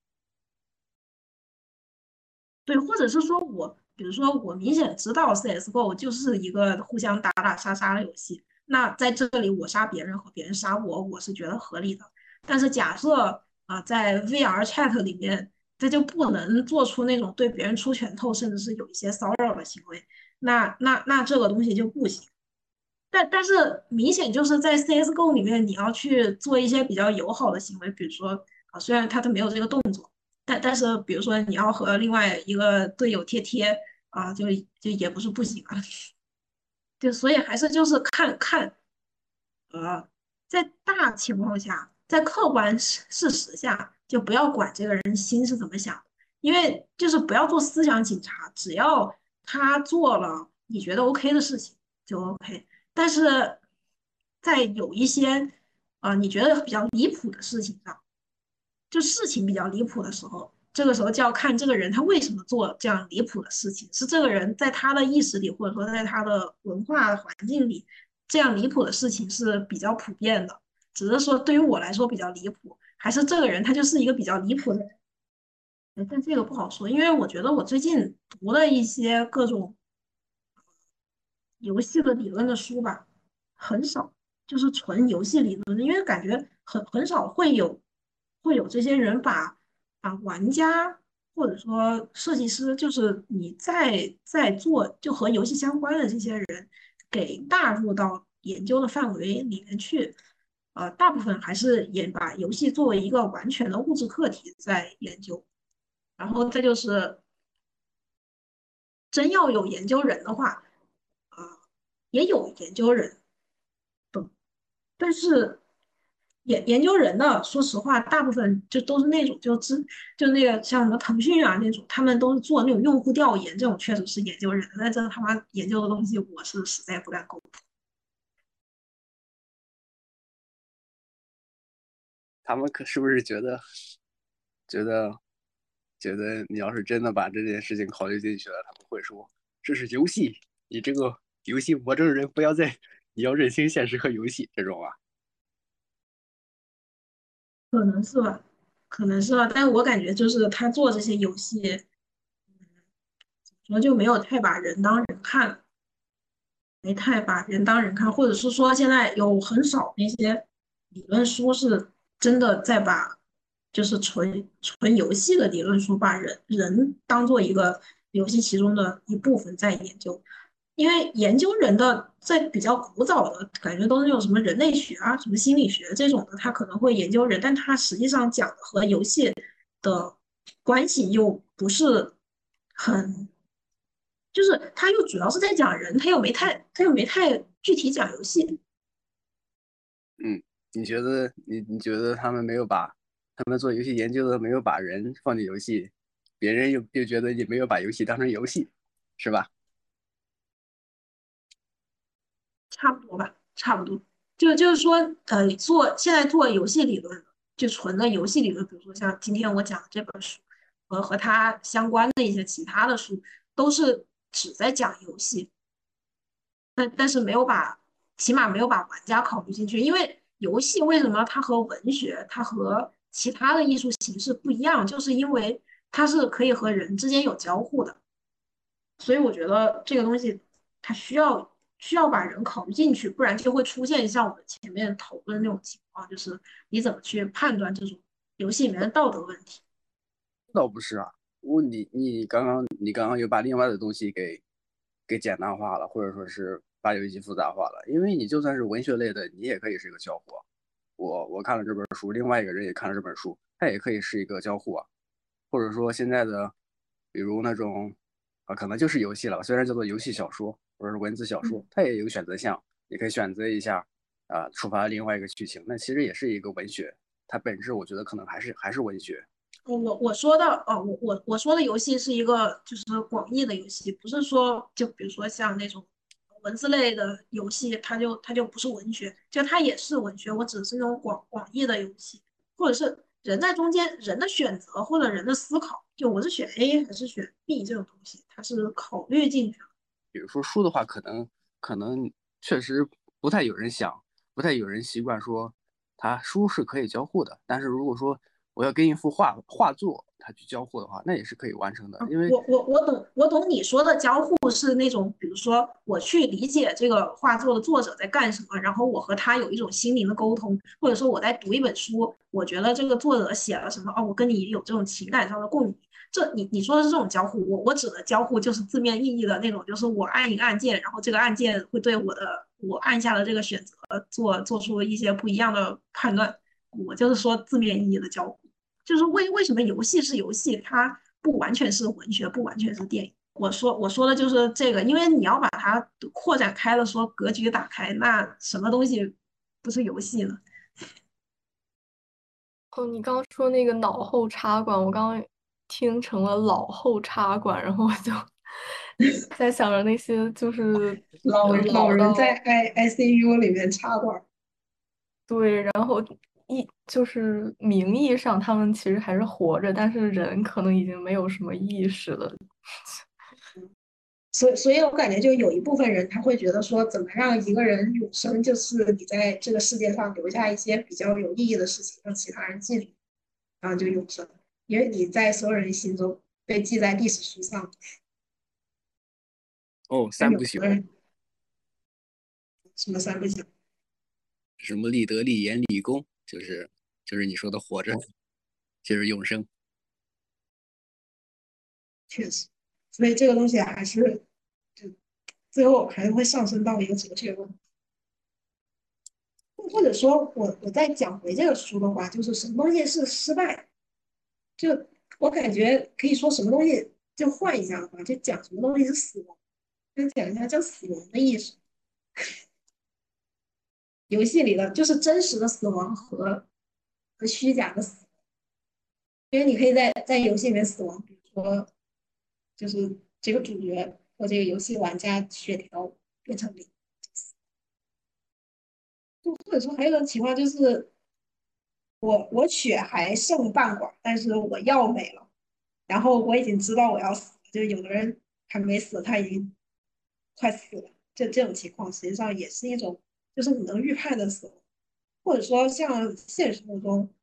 对，或者是说我，比如说我明显知道 CSGO 就是一个互相打打杀杀的游戏，那在这里我杀别人和别人杀我，我是觉得合理的。但是假设啊，在 VR chat 里面，他就不能做出那种对别人出拳头，甚至是有一些骚扰的行为，那那那这个东西就不行。但但是明显就是在 CSGO 里面，你要去做一些比较友好的行为，比如说啊，虽然他都没有这个动作，但但是比如说你要和另外一个队友贴贴啊，就就也不是不行啊。就所以还是就是看看，呃，在大情况下。在客观事事实下，就不要管这个人心是怎么想的，因为就是不要做思想警察，只要他做了你觉得 OK 的事情就 OK。但是在有一些啊你觉得比较离谱的事情上，就事情比较离谱的时候，这个时候就要看这个人他为什么做这样离谱的事情，是这个人在他的意识里，或者说在他的文化环境里，这样离谱的事情是比较普遍的。只是说，对于我来说比较离谱，还是这个人他就是一个比较离谱的人。但这个不好说，因为我觉得我最近读了一些各种游戏的理论的书吧，很少，就是纯游戏理论的，因为感觉很很少会有会有这些人把啊玩家或者说设计师，就是你在在做就和游戏相关的这些人给纳入到研究的范围里面去。呃，大部分还是也把游戏作为一个完全的物质课题在研究，然后再就是真要有研究人的话，啊，也有研究人，懂，但是研研究人的，说实话，大部分就都是那种就知就那个像什么腾讯啊那种，他们都是做那种用户调研，这种确实是研究人，但这他妈研究的东西，我是实在不敢苟同。他们可是不是觉得，觉得，觉得你要是真的把这件事情考虑进去了，他们会说这是游戏，你这个游戏魔怔人不要再，你要认清现实和游戏这种啊？可能是吧，可能是吧，但我感觉就是他做这些游戏，怎么说就没有太把人当人看，没太把人当人看，或者是说现在有很少那些理论书是。真的在把，就是纯纯游戏的理论书，把人人当做一个游戏其中的一部分在研究，因为研究人的在比较古早的感觉都是那种什么人类学啊、什么心理学这种的，他可能会研究人，但他实际上讲的和游戏的关系又不是很，就是他又主要是在讲人，他又没太他又没太具体讲游戏，嗯。你觉得你你觉得他们没有把他们做游戏研究的没有把人放进游戏，别人又又觉得你没有把游戏当成游戏，是吧？差不多吧，差不多。就就是说，呃，做现在做游戏理论，就纯的游戏理论，比如说像今天我讲的这本书，和和它相关的一些其他的书，都是只在讲游戏，但但是没有把，起码没有把玩家考虑进去，因为。游戏为什么它和文学、它和其他的艺术形式不一样？就是因为它是可以和人之间有交互的，所以我觉得这个东西它需要需要把人考虑进去，不然就会出现像我们前面讨论的那种情况，就是你怎么去判断这种游戏里面的道德问题？倒不是啊，我你你刚刚你刚刚又把另外的东西给给简单化了，或者说是。把游戏复杂化了，因为你就算是文学类的，你也可以是一个交互。我我看了这本书，另外一个人也看了这本书，他也可以是一个交互啊。或者说现在的，比如那种啊，可能就是游戏了，虽然叫做游戏小说或者是文字小说，它也有选择项，你可以选择一下啊，触发另外一个剧情。那其实也是一个文学，它本质我觉得可能还是还是文学。我我说的哦，我我我说的游戏是一个就是广义的游戏，不是说就比如说像那种。文字类的游戏，它就它就不是文学，就它也是文学。我指的是那种广广义的游戏，或者是人在中间人的选择或者人的思考，就我是选 A 还是选 B 这种东西，它是考虑进去了。比如说书的话，可能可能确实不太有人想，不太有人习惯说，它书是可以交互的。但是如果说我要跟一幅画画作。他去交互的话，那也是可以完成的。因为我我我懂我懂你说的交互是那种，比如说我去理解这个画作的作者在干什么，然后我和他有一种心灵的沟通，或者说我在读一本书，我觉得这个作者写了什么，哦，我跟你有这种情感上的共鸣。这你你说的是这种交互，我我指的交互就是字面意义的那种，就是我按一个按键，然后这个按键会对我的我按下的这个选择做做出一些不一样的判断。我就是说字面意义的交互。就是为为什么游戏是游戏，它不完全是文学，不完全是电影。我说我说的就是这个，因为你要把它扩展开了说，格局打开，那什么东西不是游戏呢？哦，你刚说那个脑后插管，我刚刚听成了老后插管，然后我就 在想着那些就是老老人在 I I C U 里面插管。对，然后。意就是名义上他们其实还是活着，但是人可能已经没有什么意识了。所以，所以我感觉就有一部分人他会觉得说，怎么让一个人永生，就是你在这个世界上留下一些比较有意义的事情，让其他人记住，然后就永生，因为你在所有人心中被记在历史书上。哦，三不朽。什么三不朽？什么立德、立言、立功，就是就是你说的活着，就是永生。确实，所以这个东西还是就最后还是会上升到一个哲学问题。或者说我我再讲回这个书的话，就是什么东西是失败？就我感觉可以说什么东西就换一下的话，就讲什么东西是死亡，就讲一下叫死亡的意思。游戏里的就是真实的死亡和和虚假的死，因为你可以在在游戏里面死亡，比如说就是这个主角和这个游戏玩家血条变成零。就或者说还有一种情况就是，我我血还剩半管，但是我药没了，然后我已经知道我要死了，就有的人还没死，他已经快死了，这这种情况实际上也是一种，就是你能预判的死亡，或者说像现实生活中，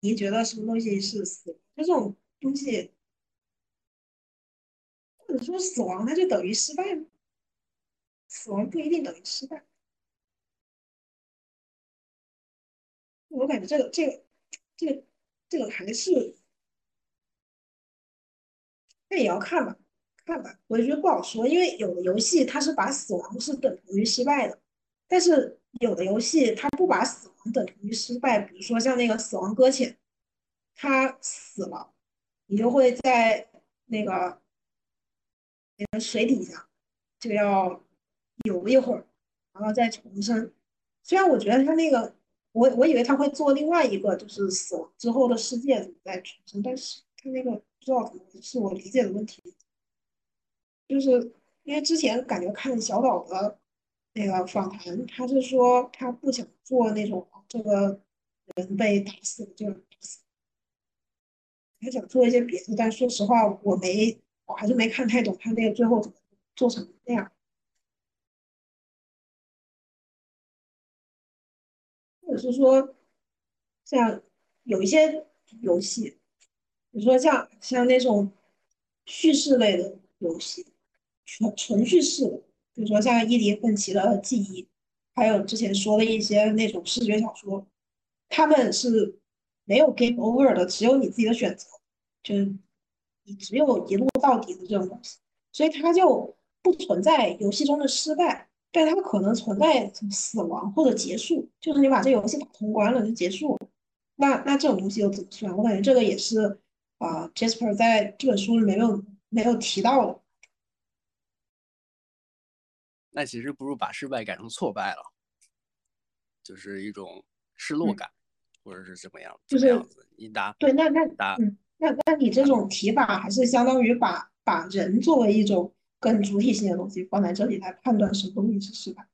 你觉得什么东西是死，就这种东西，或者说死亡，它就等于失败吗？死亡不一定等于失败。我感觉这个这个这个这个还是，那也要看吧，看吧，我觉得不好说，因为有的游戏它是把死亡是等同于失败的，但是有的游戏它不把死亡等同于失败，比如说像那个《死亡搁浅》，他死了，你就会在那个那个水底下就要游一会儿，然后再重生。虽然我觉得他那个。我我以为他会做另外一个，就是死亡之后的世界怎么再重生，但是他那个不知道怎么是我理解的问题，就是因为之前感觉看小岛的那个访谈，他是说他不想做那种这个人被打死就打死，他想做一些别的，但说实话我没我还是没看太懂他那个最后怎么做成那样。或者是说，像有一些游戏，比如说像像那种叙事类的游戏，纯纯叙事的，比如说像伊迪芬奇的记忆，还有之前说的一些那种视觉小说，他们是没有 game over 的，只有你自己的选择，就你只有一路到底的这种东西，所以它就不存在游戏中的失败。但它可能存在死亡或者结束，就是你把这游戏打通关了就结束。那那这种东西又怎么算？我感觉这个也是啊，Jasper 在这本书里没有没有提到的。那其实不如把失败改成挫败了，就是一种失落感，或者是怎么样？就是你答对，那那答嗯，那那你这种提法还是相当于把把人作为一种。更主体性的东西放在这里来判断什么东西是失败。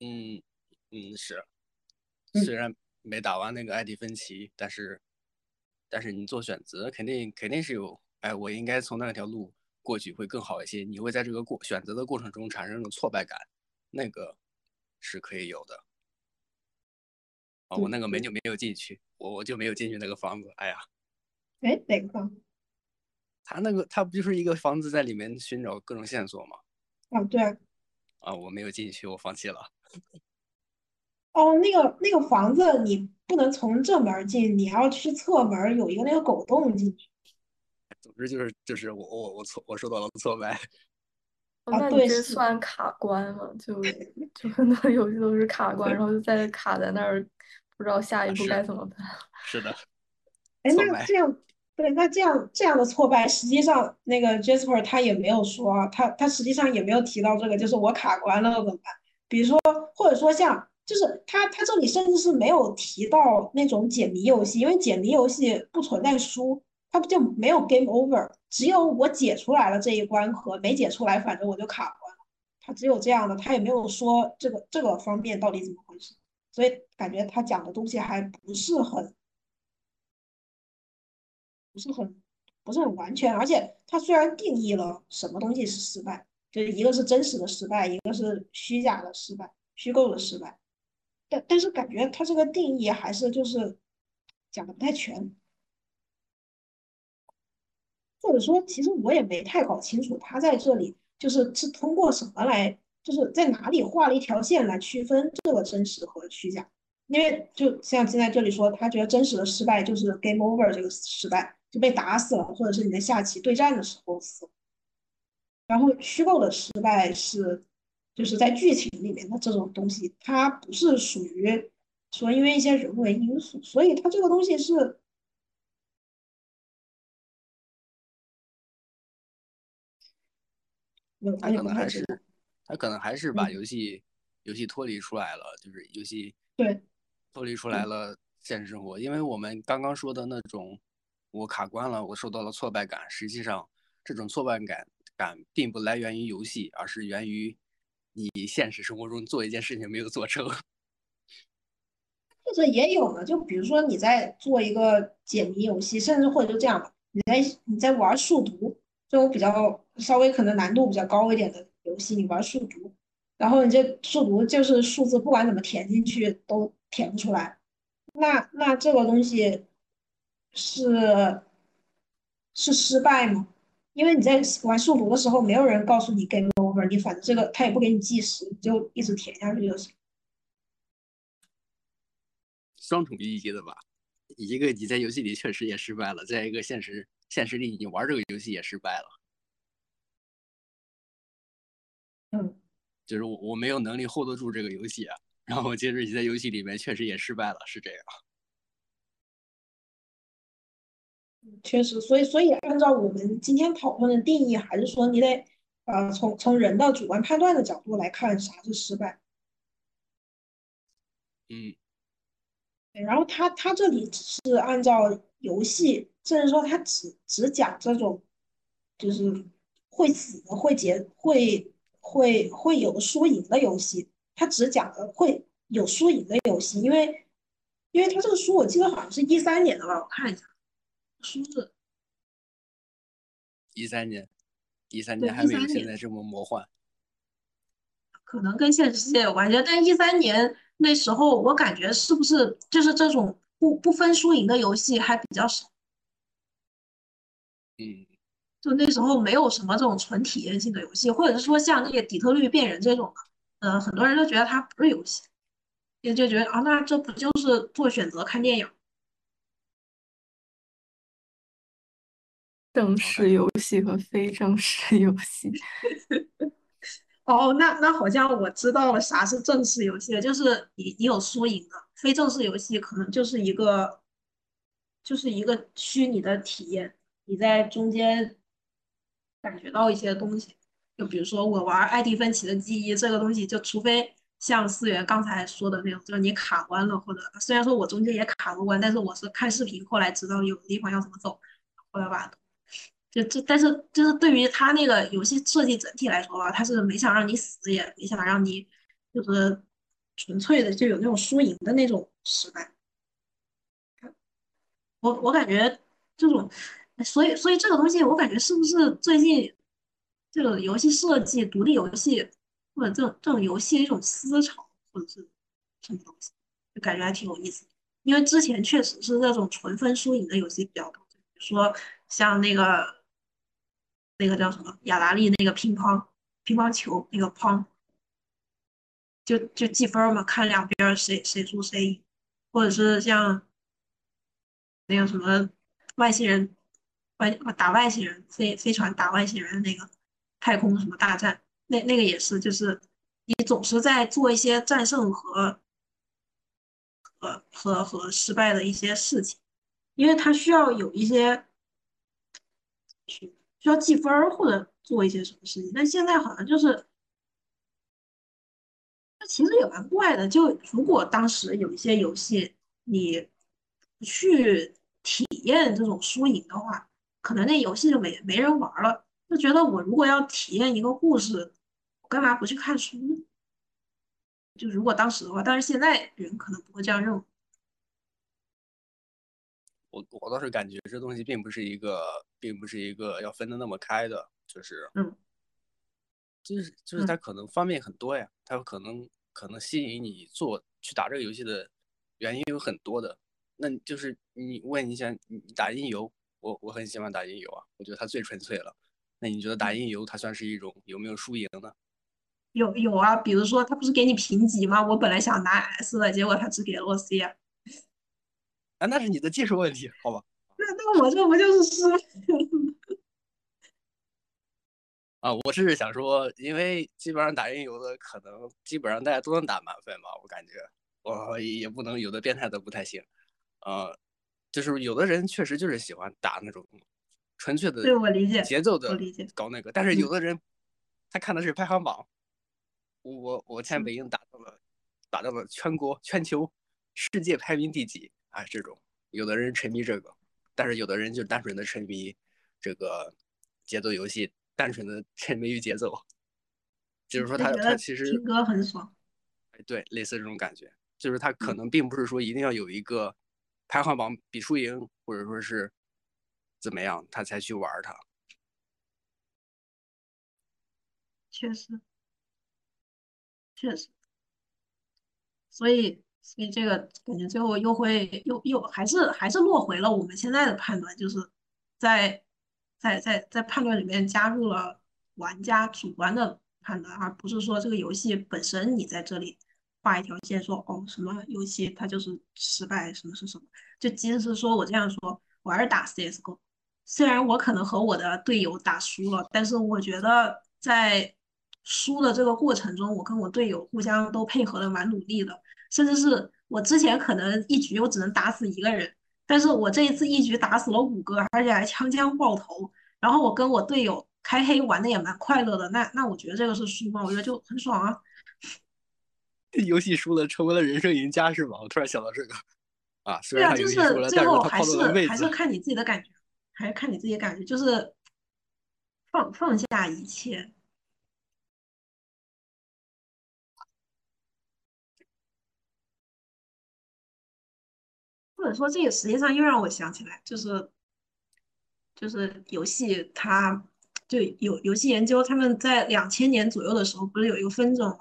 嗯嗯是，虽然没打完那个艾迪芬奇，但是但是你做选择肯定肯定是有，哎，我应该从那条路过去会更好一些。你会在这个过选择的过程中产生一种挫败感，那个是可以有的。啊，我那个门就没有进去，我我就没有进去那个房子。哎呀，哎，哪个房？他那个，他不就是一个房子，在里面寻找各种线索吗？啊，对。啊，我没有进去，我放弃了。哦，那个那个房子，你不能从正门进，你要去侧门，有一个那个狗洞进去。总之就是就是我我我错我受到了挫败。那你这算卡关吗？就就很多游戏都是卡关，然后就在卡在那儿，不知道下一步该怎么办。是的。哎，那这样。对，那这样这样的挫败，实际上那个 Jasper 他也没有说，他他实际上也没有提到这个，就是我卡关了怎么办？比如说，或者说像，就是他他这里甚至是没有提到那种解谜游戏，因为解谜游戏不存在输，他不就没有 game over，只有我解出来了这一关和没解出来，反正我就卡关了。他只有这样的，他也没有说这个这个方面到底怎么回事，所以感觉他讲的东西还不是很。不是很不是很完全，而且他虽然定义了什么东西是失败，就是一个是真实的失败，一个是虚假的失败、虚构的失败，但但是感觉他这个定义还是就是讲的不太全，或者说其实我也没太搞清楚，他在这里就是是通过什么来就是在哪里画了一条线来区分这个真实和虚假。因为就像现在这里说，他觉得真实的失败就是 game over 这个失败就被打死了，或者是你在下棋对战的时候死。然后虚构的失败是就是在剧情里面的这种东西，它不是属于说因为一些人为因素，所以它这个东西是。他可能还是，他可能还是把游戏游戏脱离出来了，就是游戏对脱离出来了现实生活。因为我们刚刚说的那种，我卡关了，我受到了挫败感。实际上，这种挫败感感并不来源于游戏，而是源于你现实生活中做一件事情没有做成。或者也有呢，就比如说你在做一个解谜游戏，甚至或者就这样吧，你在你在玩数独。这种比较稍微可能难度比较高一点的游戏，你玩数独，然后你这数独就是数字，不管怎么填进去都填不出来，那那这个东西是是失败吗？因为你在玩数独的时候，没有人告诉你 game over，你反正这个他也不给你计时，你就一直填下去就行。双重意义的吧，一个你在游戏里确实也失败了，再一个现实。现实里，你玩这个游戏也失败了。嗯，就是我我没有能力 hold 得住这个游戏，啊然后接着你在游戏里面确实也失败了，是这样。确实，所以所以按照我们今天讨论的定义，还是说你得呃从从人的主观判断的角度来看啥是失败。嗯。然后他他这里只是按照游戏。甚至说他只只讲这种，就是会死的、会结、会会会有输赢的游戏，他只讲了会有输赢的游戏，因为因为他这个书我记得好像是一三年的吧，我看一下，书是一三年，一三年还没有现在这么魔幻，可能跟现实世界有关系，但一三年那时候我感觉是不是就是这种不不分输赢的游戏还比较少。嗯，就那时候没有什么这种纯体验性的游戏，或者是说像那个底特律变人这种的，呃，很多人都觉得它不是游戏，也就觉得啊，那这不就是做选择看电影？正式游戏和非正式游戏。哦，那那好像我知道了啥是正式游戏，就是你你有输赢的，非正式游戏可能就是一个，就是一个虚拟的体验。你在中间感觉到一些东西，就比如说我玩艾迪芬奇的记忆这个东西，就除非像思源刚才说的那种，就是你卡关了，或者虽然说我中间也卡过关，但是我是看视频后来知道有地方要怎么走，后来把就这，但是就是对于他那个游戏设计整体来说吧，他是没想让你死，也没想让你就是纯粹的就有那种输赢的那种失败。我我感觉这种。所以，所以这个东西，我感觉是不是最近这个游戏设计、独立游戏或者这种这种游戏的一种思潮，或者是什么东西，就感觉还挺有意思的。因为之前确实是那种纯分输赢的游戏比较多，比如说像那个那个叫什么雅达利那个乒乓乒乓球那个乓，就就计分嘛，看两边谁谁输谁赢，或者是像那个什么外星人。外打外星人飞飞船打外星人的那个太空什么大战，那那个也是，就是你总是在做一些战胜和和和和失败的一些事情，因为它需要有一些需需要记分或者做一些什么事情。但现在好像就是，其实也蛮怪的。就如果当时有一些游戏你去体验这种输赢的话。可能那游戏就没没人玩了，就觉得我如果要体验一个故事，我干嘛不去看书呢？就如果当时的话，但是现在人可能不会这样认为。我我倒是感觉这东西并不是一个，并不是一个要分的那么开的，就是嗯，就是就是它可能方面很多呀，它可能可能吸引你做去打这个游戏的原因有很多的，那就是你问一下，你打音游。我我很喜欢打音游啊，我觉得它最纯粹了。那你觉得打音游它算是一种有没有输赢呢？有有啊，比如说他不是给你评级吗？我本来想拿 S 的，结果他只给了我 C 啊。啊，那是你的技术问题，好吧？那那我这不就是输 啊，我是想说，因为基本上打音游的可能基本上大家都能打满分吧，我感觉我也不能有的变态的不太行，呃，就是有的人确实就是喜欢打那种纯粹的对我理解节奏的我理解搞那个，但是有的人他看的是排行榜，我我我在北。京打到了打到了全国全球世界排名第几啊这种，有的人沉迷这个，但是有的人就单纯的沉迷这个节奏游戏。单纯的沉迷于节奏，就是说他他其实听歌很爽，哎，对，类似这种感觉，就是他可能并不是说一定要有一个排行榜比输赢，或者说是怎么样，他才去玩它。确实，确实，所以所以这个感觉最后又会又又还是还是落回了我们现在的判断，就是在。在在在判断里面加入了玩家主观的判断，而不是说这个游戏本身你在这里画一条线说哦什么游戏它就是失败什么是什么，就即使是说我这样说我还是打 CSGO，虽然我可能和我的队友打输了，但是我觉得在输的这个过程中，我跟我队友互相都配合的蛮努力的，甚至是我之前可能一局我只能打死一个人。但是我这一次一局打死了五个，而且还枪枪爆头，然后我跟我队友开黑玩的也蛮快乐的。那那我觉得这个是输吗？我觉得就很爽啊。游戏输了成为了人生赢家是吗？我突然想到这个啊。对啊，就是最后还是还是看你自己的感觉，还是看你自己的感觉，就是放放下一切。或者说，这个实际上又让我想起来，就是就是游戏，它就有游戏研究，他们在两千年左右的时候，不是有一个分种，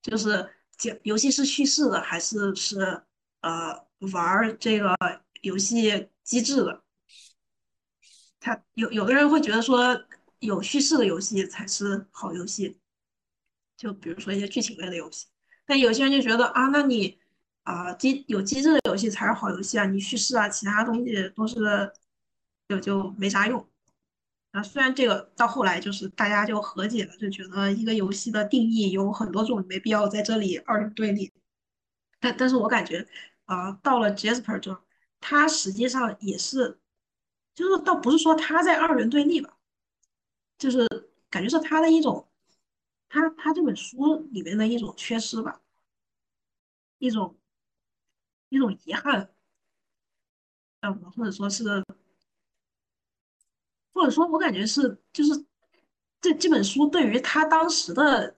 就是讲游戏是叙事的，还是是呃玩这个游戏机制的？他有有的人会觉得说，有叙事的游戏才是好游戏，就比如说一些剧情类的游戏，但有些人就觉得啊，那你。啊，机有机制的游戏才是好游戏啊！你叙事啊，其他东西都是就就没啥用啊。虽然这个到后来就是大家就和解了，就觉得一个游戏的定义有很多种，没必要在这里二元对立。但但是我感觉啊，到了 Jasper 这，他实际上也是，就是倒不是说他在二元对立吧，就是感觉是他的一种，他他这本书里面的一种缺失吧，一种。一种遗憾，嗯，或者说是，或者说我感觉是，就是这这本书对于他当时的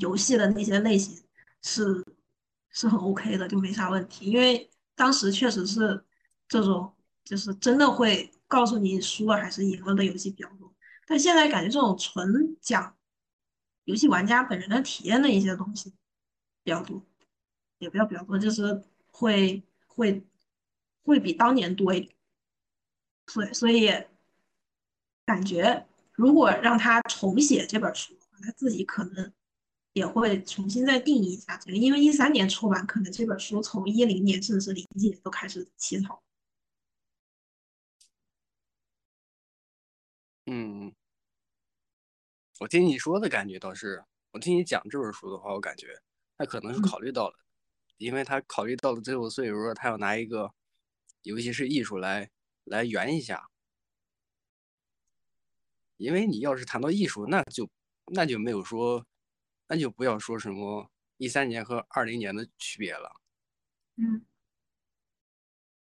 游戏的那些类型是是很 OK 的，就没啥问题。因为当时确实是这种，就是真的会告诉你输了还是赢了的游戏比较多。但现在感觉这种纯讲游戏玩家本人的体验的一些东西比较多，也不要比较多，就是。会会会比当年多一点，所以所以感觉如果让他重写这本书，他自己可能也会重新再定义一下这个，因为一三年出版，可能这本书从一零年甚至是零几年都开始起草。嗯，我听你说的感觉倒是，我听你讲这本书的话，我感觉他可能是考虑到了。因为他考虑到了最后，所以说他要拿一个尤其是艺术来来圆一下。因为你要是谈到艺术，那就那就没有说，那就不要说什么一三年和二零年的区别了。嗯。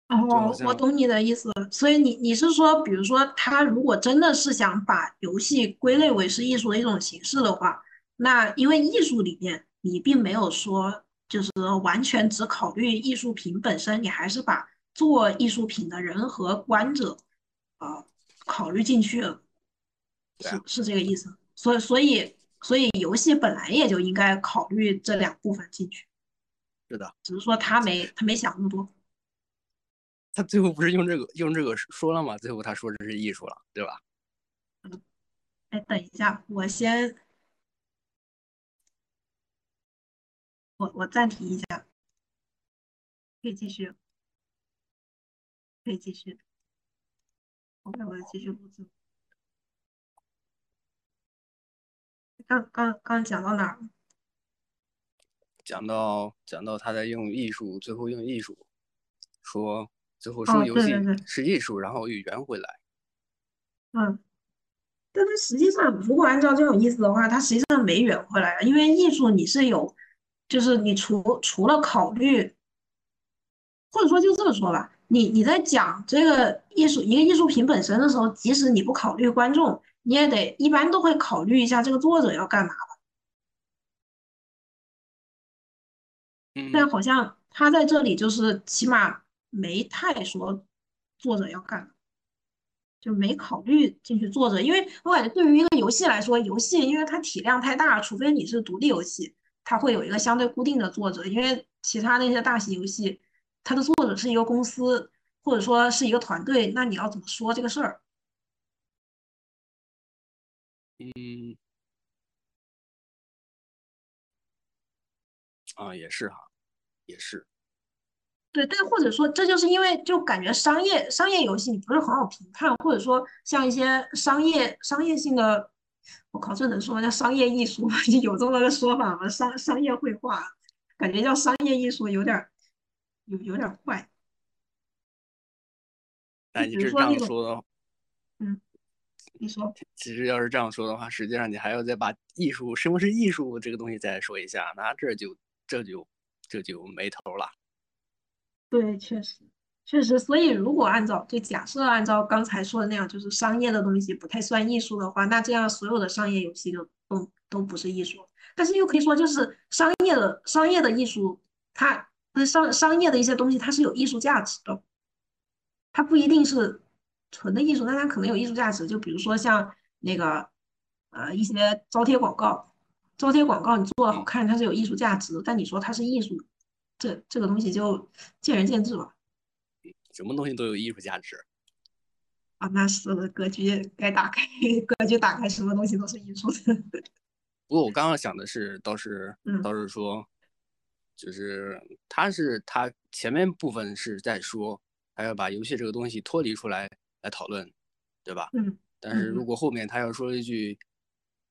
哦，我懂你的意思。所以你你是说，比如说他如果真的是想把游戏归类为是艺术的一种形式的话，那因为艺术里面你并没有说。就是完全只考虑艺术品本身，你还是把做艺术品的人和观者，啊，考虑进去了，是是这个意思。所以所以所以游戏本来也就应该考虑这两部分进去。是的，只是说他没他没想那么多。他最后不是用这个用这个说了吗？最后他说这是艺术了，对吧？嗯。哎，等一下，我先。我我暂停一下，可以继续，可以继续。OK，我继续录制。刚刚刚讲到哪儿了？讲到讲到他在用艺术，最后用艺术说，最后哦说游戏对对对是艺术，然后又圆回来。嗯，但他实际上，如果按照这种意思的话，他实际上没圆回来，因为艺术你是有，就是你除除了考虑，或者说就这么说吧，你你在讲这个艺术一个艺术品本身的时候，即使你不考虑观众，你也得一般都会考虑一下这个作者要干嘛。吧，但好像他在这里就是起码没太说作者要干嘛，就没考虑进去作者，因为我感觉对于一个游戏来说，游戏因为它体量太大，除非你是独立游戏，它会有一个相对固定的作者，因为其他那些大型游戏，它的作者是一个公司或者说是一个团队，那你要怎么说这个事儿？嗯，啊，也是哈，也是。对，但或者说这就是因为就感觉商业商业游戏你不是很好评判，或者说像一些商业商业性的，我靠，这能说叫商业艺术吗？就有这么个说法吗？商商业绘画，感觉叫商业艺术有点儿有有点儿坏。比那你是这样如说的，你说，其实要是这样说的话，实际上你还要再把艺术什么是艺术这个东西再说一下，那这就这就这就没头了。对，确实确实，所以如果按照就假设按照刚才说的那样，就是商业的东西不太算艺术的话，那这样所有的商业游戏就都都不是艺术。但是又可以说，就是商业的商业的艺术，它商商业的一些东西，它是有艺术价值的，它不一定是纯的艺术，但它可能有艺术价值。就比如说像那个呃一些招贴广告，招贴广告你做的好看，它是有艺术价值，但你说它是艺术，这这个东西就见仁见智吧。什么东西都有艺术价值。啊，那是的，格局该打开，格局打开，什么东西都是艺术的。不过我刚刚想的是，倒是嗯倒是说，就是他是他前面部分是在说，他要把游戏这个东西脱离出来来讨论，对吧？嗯但是嗯如果后面他要说一句，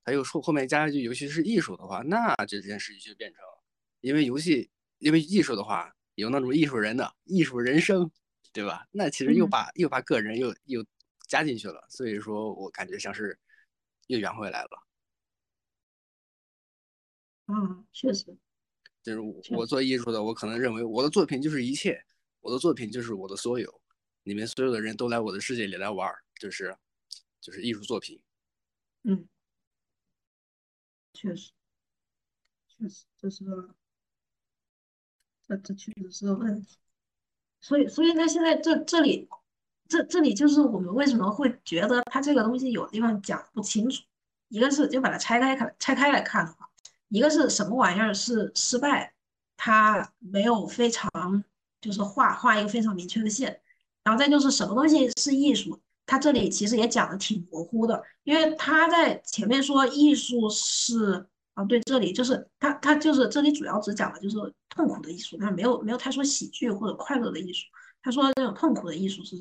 他又说后面加一句尤其是艺术的话，那这件事情就变成，因为游戏，因为艺术的话有那种艺术人的艺术人生，对吧？那其实又嗯把、又把个人又又加进去了，所以说我感觉像是又圆回来了。嗯，确实，就是我做艺术的，我可能认为我的作品就是一切，我的作品就是我的所有，你们所有的人都来我的世界里来玩儿，就是就是艺术作品。嗯，确实，确实，这是个，这这确实是个问题。所以，所以那现在这这里，这这里就是我们为什么会觉得它这个东西有地方讲不清楚。一个是就把它拆开看，拆开来看的话，一个是什么玩意儿是失败，它没有非常就是画画一个非常明确的线，然后再就是什么东西是艺术，它这里其实也讲的挺模糊的，因为他在前面说艺术是啊，对，这里就是他他就是这里主要只讲的就是痛苦的艺术，但没有没有太说喜剧或者快乐的艺术，他说那种痛苦的艺术是，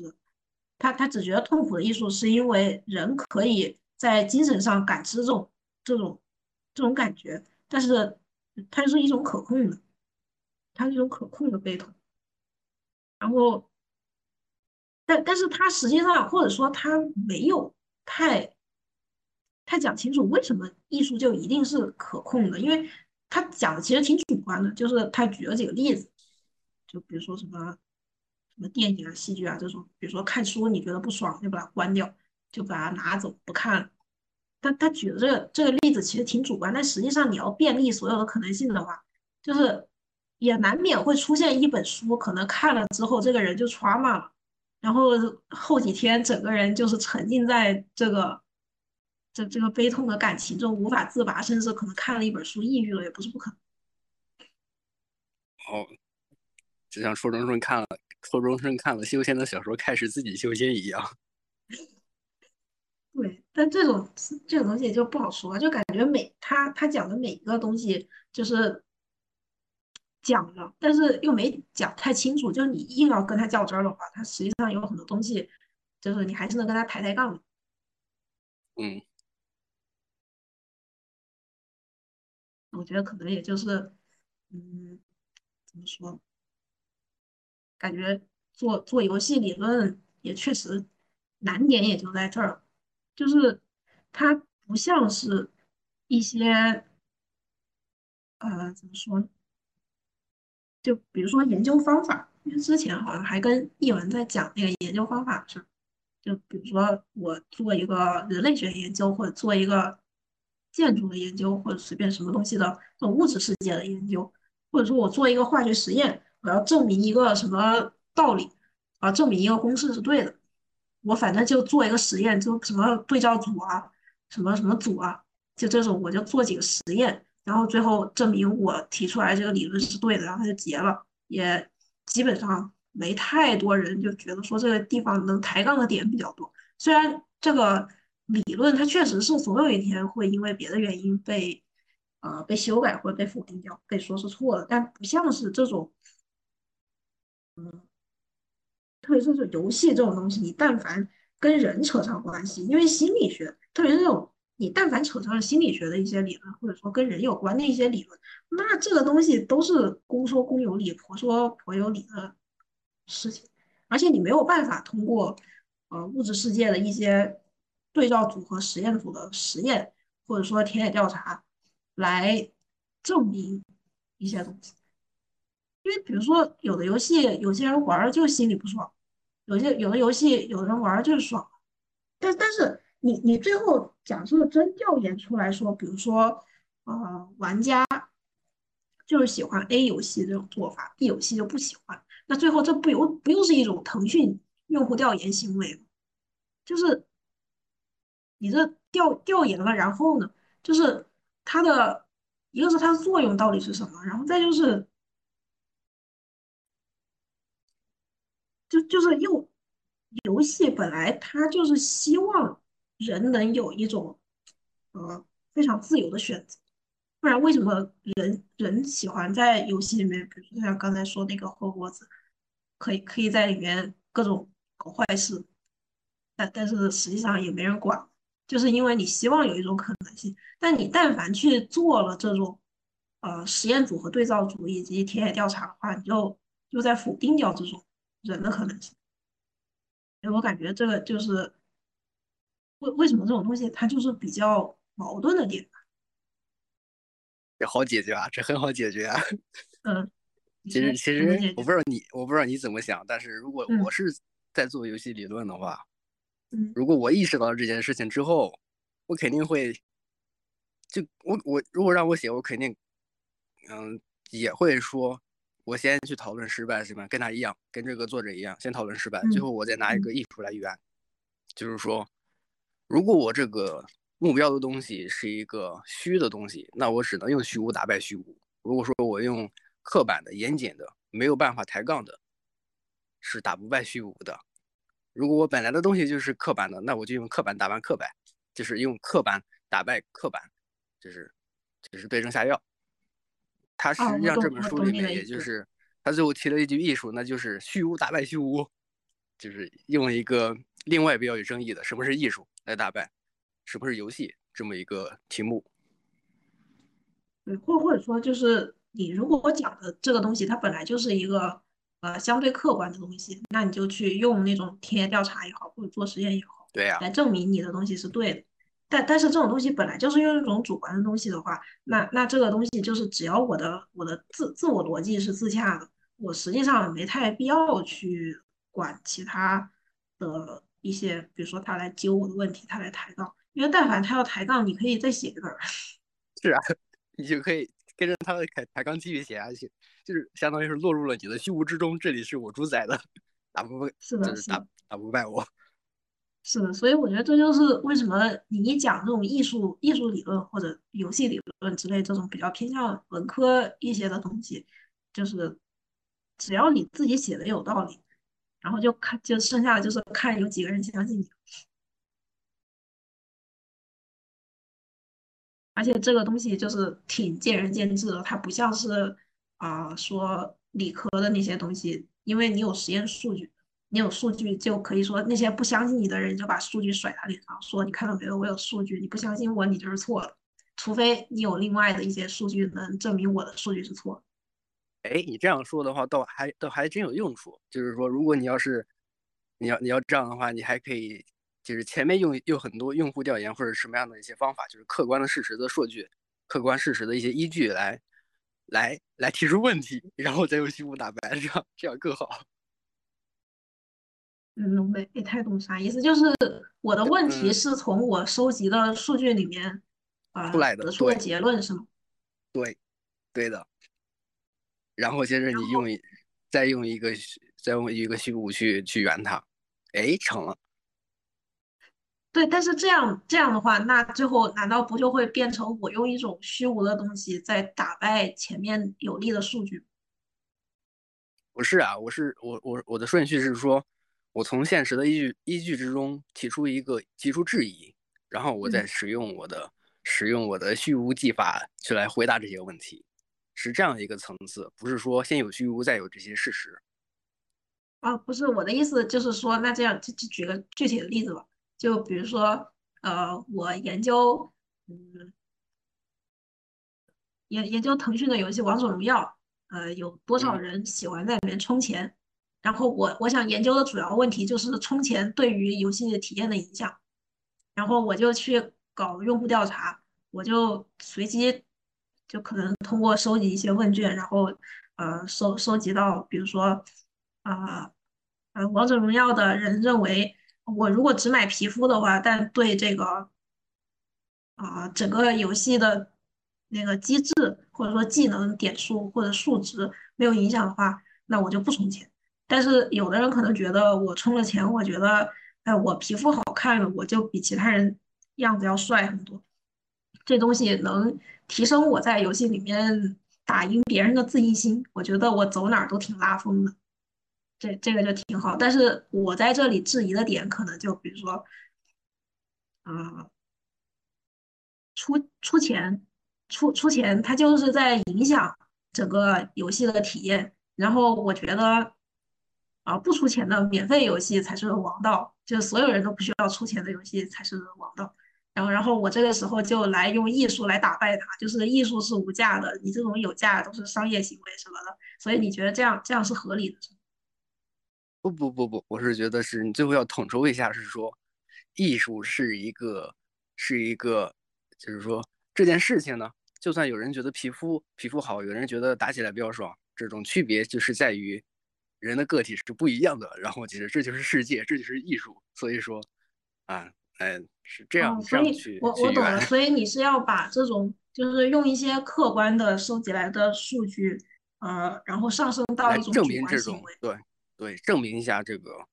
他他只觉得痛苦的艺术是因为人可以在精神上感知这种这种这种感觉，但是它是一种可控的，它是一种可控的悲痛，然后。但但是他实际上或者说他没有太太讲清楚为什么艺术就一定是可控的，因为他讲的其实挺主观的，就是他举了几个例子，就比如说什么什么电影啊、戏剧啊这种，比如说看书你觉得不爽就把它关掉，就把它拿走不看了。但他举的这个这个例子其实挺主观，但实际上你要便利所有的可能性的话，就是也难免会出现一本书，可能看了之后这个人就 trauma 了。然后后几天整个人就是沉浸在这个这这个悲痛的感情中无法自拔，甚至可能看了一本书抑郁了，也不是不可能。哦，就像初中生看了初中生看了修仙的小说，开始自己修仙一样。对，但这种这种东西就不好说，就感觉每他他讲的每一个东西，就是讲了，但是又没讲太清楚。就是你硬要跟他较真儿的话，他实际上有很多东西，就是你还是能跟他抬抬杠的。嗯，我觉得可能也就是，嗯，怎么说？感觉做做游戏理论也确实难点也就在这儿，就是它不像是一些，呃，怎么说呢？就比如说研究方法，因为之前好像还跟译文在讲那个研究方法的事儿。就比如说我做一个人类学研究，或者做一个建筑的研究，或者随便什么东西的这种物质世界的研究，或者说我做一个化学实验，我要证明一个什么道理，啊，证明一个公式是对的，我反正就做一个实验，就什么对照组啊，什么什么组啊，就这种我就做几个实验，然后最后证明我提出来这个理论是对的，然后它就结了，也基本上没太多人就觉得说这个地方能抬杠的点比较多。虽然这个理论它确实是总有一天会因为别的原因被呃被修改或者被否定掉，被说是错的，但不像是这种，嗯，特别是这种游戏这种东西，你但凡跟人扯上关系，因为心理学，特别是这种你但凡扯上了心理学的一些理论，或者说跟人有关的一些理论，那这个东西都是公说公有理，婆说婆有理的事情，而且你没有办法通过呃物质世界的一些对照组和实验组的实验，或者说田野调查来证明一些东西。因为比如说有的游戏，有些人玩儿就心里不爽，有些有的游戏有的人玩儿就是爽，但但是你你最后假设真调研出来说，比如说呃玩家就是喜欢 A 游戏这种做法，B 游戏就不喜欢，那最后这不又不又是一种腾讯用户调研行为吗？就是你这调调研了，然后呢，就是它的一个是它的作用到底是什么，然后再就是就就是又游戏本来它就是希望人能有一种呃非常自由的选择，不然为什么人人喜欢在游戏里面，比如说像刚才说那个霍格沃兹，可以可以在里面各种搞坏事，但但是实际上也没人管，就是因为你希望有一种可能性，但你但凡去做了这种呃实验组和对照组以及田野调查的话，你就就在否定掉这种人的可能性。所以我感觉这个就是为为什么这种东西它就是比较矛盾的点。这好解决啊，这很好解决啊。嗯，其实其实我不知道你我不知道你怎么想，但是如果嗯我是在做游戏理论的话，嗯如果我意识到了这件事情之后，我肯定会，就我我如果让我写，我肯定，嗯，也会说，我先去讨论失败是吧？跟他一样，跟这个作者一样，先讨论失败，最嗯后我再拿一个艺术来圆，就是说，如果我这个目标的东西是一个虚的东西，那我只能用虚无打败虚无。如果说我用刻板的、严谨的，没有办法抬杠的，是打不败虚无的。如果我本来的东西就是刻板的，那我就用刻板打败刻板，就是用刻板打败刻板，就是就是对症下药。他实际上这本书里面，也就是他最后提了一句艺术，那就是虚无打败虚无，就是用一个另外比较有争议的什么是艺术来打败什么是游戏这么一个题目。对，或或者说就是你如果我讲的这个东西它本来就是一个呃相对客观的东西，那你就去用那种田野调查也好，或者做实验也好，对呀、来证明你的东西是对的。但但是这种东西本来就是用一种主观的东西的话，那那这个东西就是只要我的我的自自我逻辑是自洽的，我实际上没太必要去管其他的一些，比如说他来揪我的问题，他来抬杠，因为但凡他要抬杠，你可以再写一本儿。是啊，你就可以跟着他的抬抬杠继续写下去，就是相当于是落入了你的虚无之中，这里是我主宰的，打不败，是的，就是打是的。打不败我。是的，所以我觉得这就是为什么你一讲这种艺术、艺术理论或者游戏理论之类这种比较偏向文科一些的东西，就是只要你自己写的有道理，然后就看，就剩下的就是看有几个人相信你。而且这个东西就是挺见仁见智的，它不像是啊、说理科的那些东西，因为你有实验数据，你有数据就可以说那些不相信你的人就把数据甩他脸上，说你看到没有，我有数据，你不相信我，你就是错的，除非你有另外的一些数据能证明我的数据是错的。哎，你这样说的话，倒还倒还真有用处。就是说，如果你要是你要你要这样的话，你还可以就是前面用用很多用户调研或者什么样的一些方法，就是客观的事实的数据、客观事实的一些依据来来来提出问题，然后再用虚无打白，这样这样更好。嗯，我没没太懂啥意思，就是我的问题嗯是从我收集的数据里面啊、出来的得出的结论是吗？对，对的。然后接着你用一再用一个虚再用一个虚无去去圆它，哎，成了。对，但是这样这样的话，那最后难道不就会变成我用一种虚无的东西在打败前面有力的数据？不是啊，我是我我我的顺序是说，我从现实的依据依据之中提出一个提出质疑，然后我再嗯使用我的、使用我的虚无技法去来回答这些问题，是这样的一个层次，不是说先有虚无再有这些事实。啊，不是我的意思，就是说，那这样就就举个具体的例子吧，就比如说，呃，我研究，嗯，研研究腾讯的游戏《王者荣耀》，呃，有多少嗯人喜欢在里面充钱？然后我我想研究的主要问题就是充钱对于游戏的体验的影响。然后我就去搞用户调查，我就随机就可能通过收集一些问卷，然后呃收收集到，比如说啊呃王者荣耀的人认为，我如果只买皮肤的话，但对这个啊、整个游戏的那个机制或者说技能点数或者数值没有影响的话，那我就不充钱。但是有的人可能觉得我充了钱，我觉得，哎，我皮肤好看了，我就比其他人样子要帅很多。这东西能提升我在游戏里面打赢别人的自信心，我觉得我走哪儿都挺拉风的。这这个就挺好，但是我在这里质疑的点可能就比如说，啊、出出钱，出出钱，它就是在影响整个游戏的体验。然后我觉得，啊、不出钱的免费游戏才是王道，就是所有人都不需要出钱的游戏才是王道。然后，然后我这个时候就来用艺术来打败它，就是艺术是无价的，你这种有价都是商业行为什么的。所以你觉得这样这样是合理的？不不不不，我是觉得是你最后要统筹一下，是说艺术是一个是一个，就是说这件事情呢，就算有人觉得皮肤皮肤好，有人觉得打起来比较爽，这种区别就是在于人的个体是不一样的。然后其实这就是世界，这就是艺术。所以说，啊，哎，是这样、所以我我懂了，所以你是要把这种就是用一些客观的收集来的数据，呃，然后上升到证一种主明这种。对对，证明一下这个，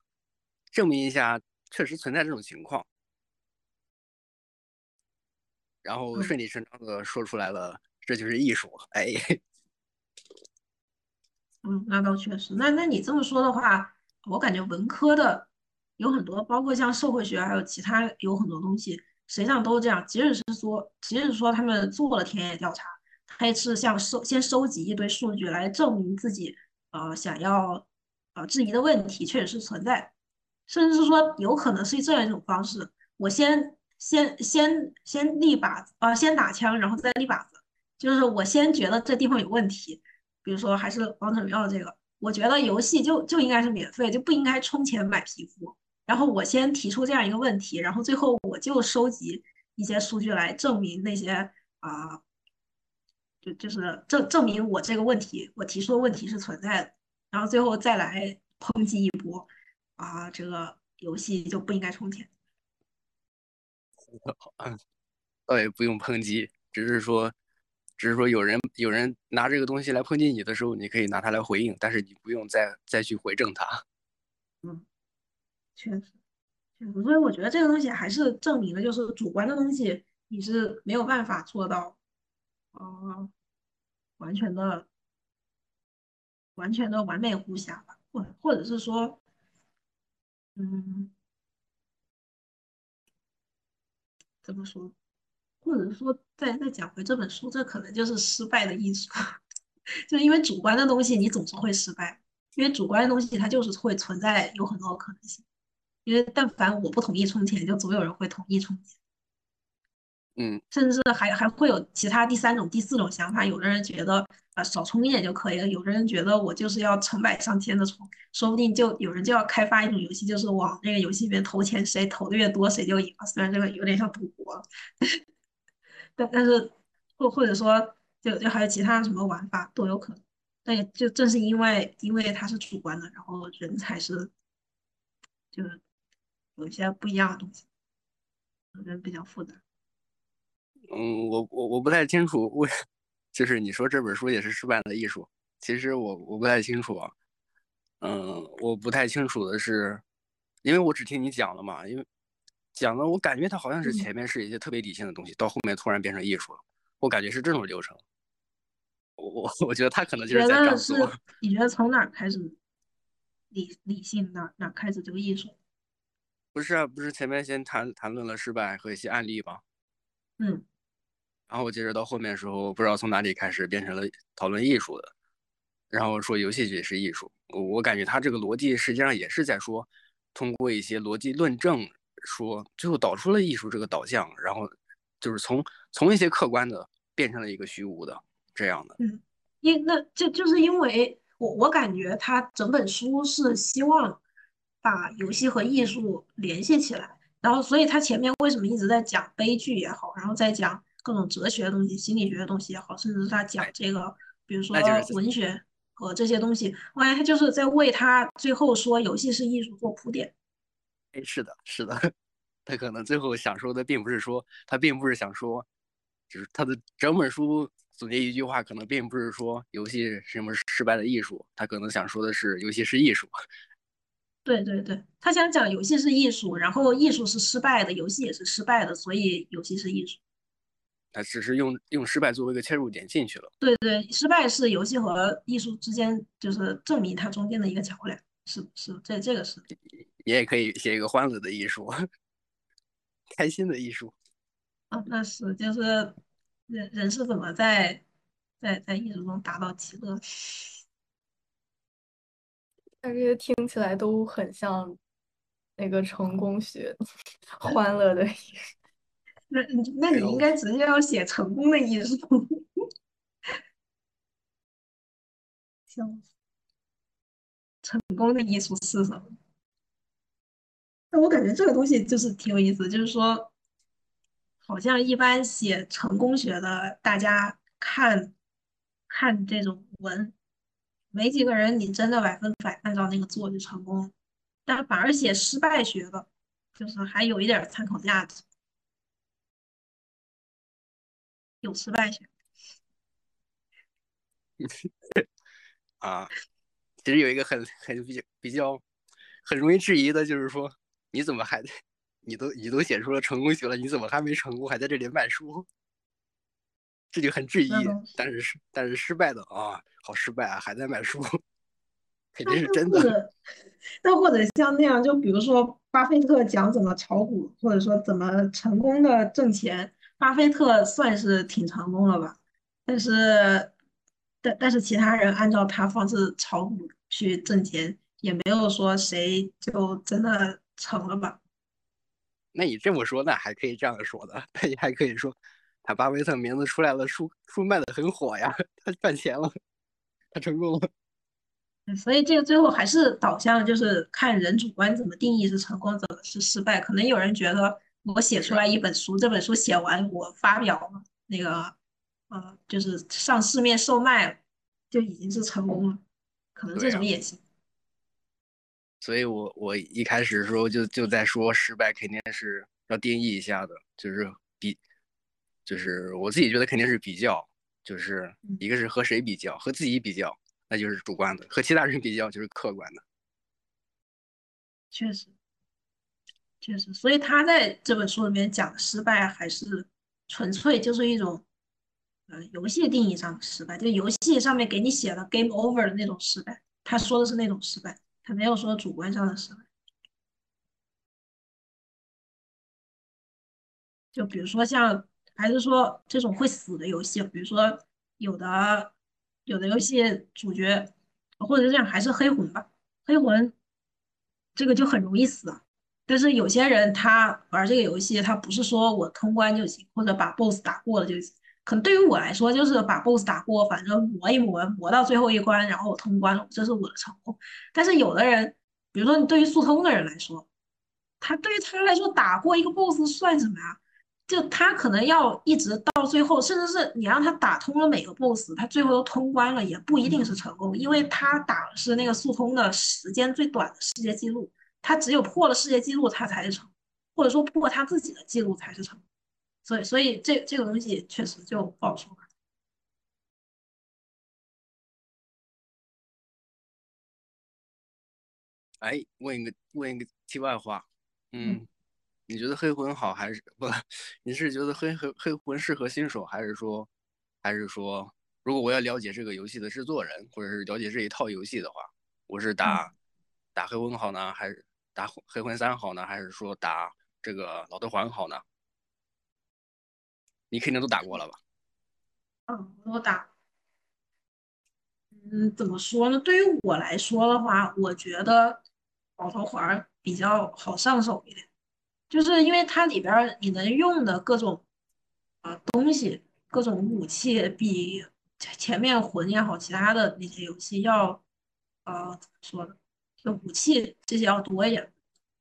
证明一下确实存在这种情况，然后嗯顺理成章的说出来了，这就是艺术。哎，嗯，那倒确实。那那你这么说的话，我感觉文科的有很多，包括像社会学，还有其他有很多东西，实际上都是这样。即使是说，即使说他们做了田野调查，他也是像收先收集一堆数据来证明自己呃想要呃质疑的问题确实是存在，甚至是说有可能是这样一种方式：我先先先先立靶子，呃，先打枪，然后再立靶子，就是我先觉得这地方有问题。比如说还是王者荣耀这个，我觉得游戏就就应该是免费，就不应该充钱买皮肤。然后我先提出这样一个问题，然后最后我就收集一些数据来证明那些啊、就就是证证明我这个问题，我提出的问题是存在的，然后最后再来抨击一波啊，这个游戏就不应该充钱。倒也不用抨击，只是说，只是说有人有人拿这个东西来抨击你的时候，你可以拿它来回应，但是你不用再再去回正它。确实，确实，所以我觉得这个东西还是证明了，就是主观的东西你是没有办法做到，呃，完全的、完全的完美无瑕吧，或或者是说，嗯，怎么说？或者说，再再讲回这本书，这可能就是失败的艺术。就因为主观的东西你总是会失败，因为主观的东西它就是会存在有很多可能性。因为但凡我不同意充钱，就总有人会同意充钱。嗯，甚至还还会有其他第三种、第四种想法。有的人觉得啊少充一点就可以了，有的人觉得我就是要成百上千的充，说不定就有人就要开发一种游戏，就是往那个游戏里面投钱，谁投的越多谁就赢了。虽然这个有点像赌博，但但是或或者说就就还有其他什么玩法都有可能。但也就正是因为因为它是主观的，然后人才是就是有一些不一样的东西，人比较复杂。嗯，我我我不太清楚，为就是你说这本书也是失败的艺术，其实我我不太清楚啊。嗯，我不太清楚的是，因为我只听你讲了嘛，因为讲的我感觉它好像是前面是一些特别理性的东西，到后面突然变成艺术了，我感觉是这种流程。我我我觉得他可能就是在这样做。你觉得从哪开始理理性，哪哪开始就艺术？不是啊，不是前面先谈谈论了失败和一些案例吗？嗯。然后我接着到后面的时候，不知道从哪里开始变成了讨论艺术的，然后说游戏也是艺术。我我感觉他这个逻辑实际上也是在说，通过一些逻辑论证，说最后导出了艺术这个导向，然后就是从从一些客观的变成了一个虚无的这样的。嗯，因那这就是因为我我感觉他整本书是希望把游戏和艺术联系起来，然后所以他前面为什么一直在讲悲剧也好，然后再讲。各种哲学的东西、心理学的东西也好，甚至他讲这个，比如说文学和这些东西，我感觉他就是在为他最后说游戏是艺术做铺垫。哎，是的，是的，他可能最后想说的并不是说他并不是想说，就是他的整本书总结一句话，可能并不是说游戏是什么失败的艺术，他可能想说的是游戏是艺术。对对对，他想讲游戏是艺术，然后艺术是失败的，游戏也是失败的，所以游戏是艺术。他只是用用失败作为一个切入点进去了。对对，失败是游戏和艺术之间，就是证明它中间的一个桥梁。是是，这这个是。你也可以写一个欢乐的艺术，开心的艺术。啊，那是就是人人是怎么在在在艺术中达到极乐？但这些听起来都很像那个成功学，欢乐的艺术。那那你应该直接要写成功的艺术，行成功的艺术是什么？那我感觉这个东西就是挺有意思，就是说，好像一般写成功学的，大家看看这种文，没几个人你真的百分百按照那个做就成功，但反而写失败学的，就是还有一点参考价值。有失败学 啊，其实有一个很很比较比较很容易质疑的，就是说你怎么还你都你都写出了成功学了，你怎么还没成功，还在这里卖书？这就很质疑。但是是但是失败的啊，好失败啊，还在卖书，肯定是真的。那或者像那样，就比如说巴菲特讲怎么炒股，或者说怎么成功的挣钱。巴菲特算是挺成功了吧，但是，但但是其他人按照他方式炒股去挣钱，也没有说谁就真的成了吧？那你这么说，那还可以这样说的，那你还可以说，他巴菲特名字出来了，书书卖的很火呀，他赚钱了，他成功了。所以这个最后还是导向就是看人主观怎么定义是成功，怎么是失败。可能有人觉得。我写出来一本书，这本书写完我发表了，那个，呃，就是上市面售卖，就已经是成功了，可能这种也行。所以我我一开始的时候就就在说，失败肯定是要定义一下的，就是比，就是我自己觉得肯定是比较，就是一个是和谁比较，和自己比较，那就是主观的；和其他人比较就是客观的。确实。确实，所以他在这本书里面讲失败，还是纯粹就是一种，呃，游戏定义上的失败，就游戏上面给你写了 game over 的那种失败。他说的是那种失败，他没有说主观上的失败。就比如说像，还是说这种会死的游戏，比如说有的有的游戏主角，或者是这样，还是黑魂吧。黑魂这个就很容易死啊。但是有些人他玩这个游戏，他不是说我通关就行，或者把 BOSS 打过了就行。可能对于我来说，就是把 BOSS 打过，反正磨一磨，磨到最后一关，然后我通关了，这是我的成功。但是有的人，比如说你对于速通的人来说，他对于他来说打过一个 BOSS 算什么呀？就他可能要一直到最后，甚至是你让他打通了每个 BOSS，他最后都通关了，也不一定是成功，因为他打的是那个速通的时间最短的世界纪录，他只有破了世界纪录，他才是成，或者说破他自己的记录才是成。所以，所以这这个东西确实就不好说。哎，问一个问一个题外话，嗯，你觉得黑魂好还是不？你是觉得黑黑黑魂适合新手，还是说，还是说，如果我要了解这个游戏的制作人，或者是了解这一套游戏的话，我是打打黑魂好呢，还是打黑魂三好呢，还是说打这个老头环好呢？你肯定都打过了吧？嗯，我打。嗯，怎么说呢？对于我来说的话，我觉得老头环比较好上手一点，就是因为它里边你能用的各种啊东西、各种武器，比前面魂也好，其他的那些游戏要呃怎么说呢？就武器这些要多一点。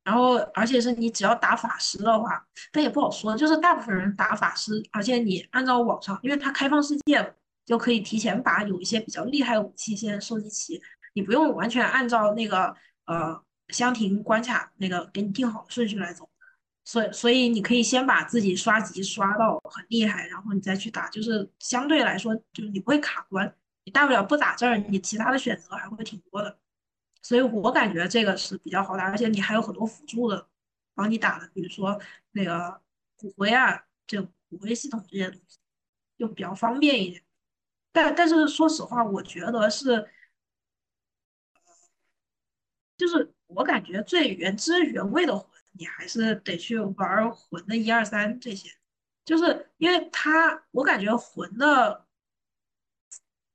然后，而且是你只要打法师的话，但也不好说。就是大部分人打法师，而且你按照网上，因为它开放世界，就可以提前把有一些比较厉害的武器先收集齐，你不用完全按照那个呃箱庭关卡那个给你定好的顺序来走。所以，所以你可以先把自己刷级刷到很厉害，然后你再去打，就是相对来说，就是你不会卡关。你大不了不打这儿，你其他的选择还会挺多的。所以我感觉这个是比较好打，而且你还有很多辅助的帮你打的，比如说那个骨灰啊，这骨灰系统这些东西就比较方便一点。但但是说实话，我觉得是，就是我感觉最原汁原味的，你还是得去玩魂的一二三这些，就是因为它我感觉魂的，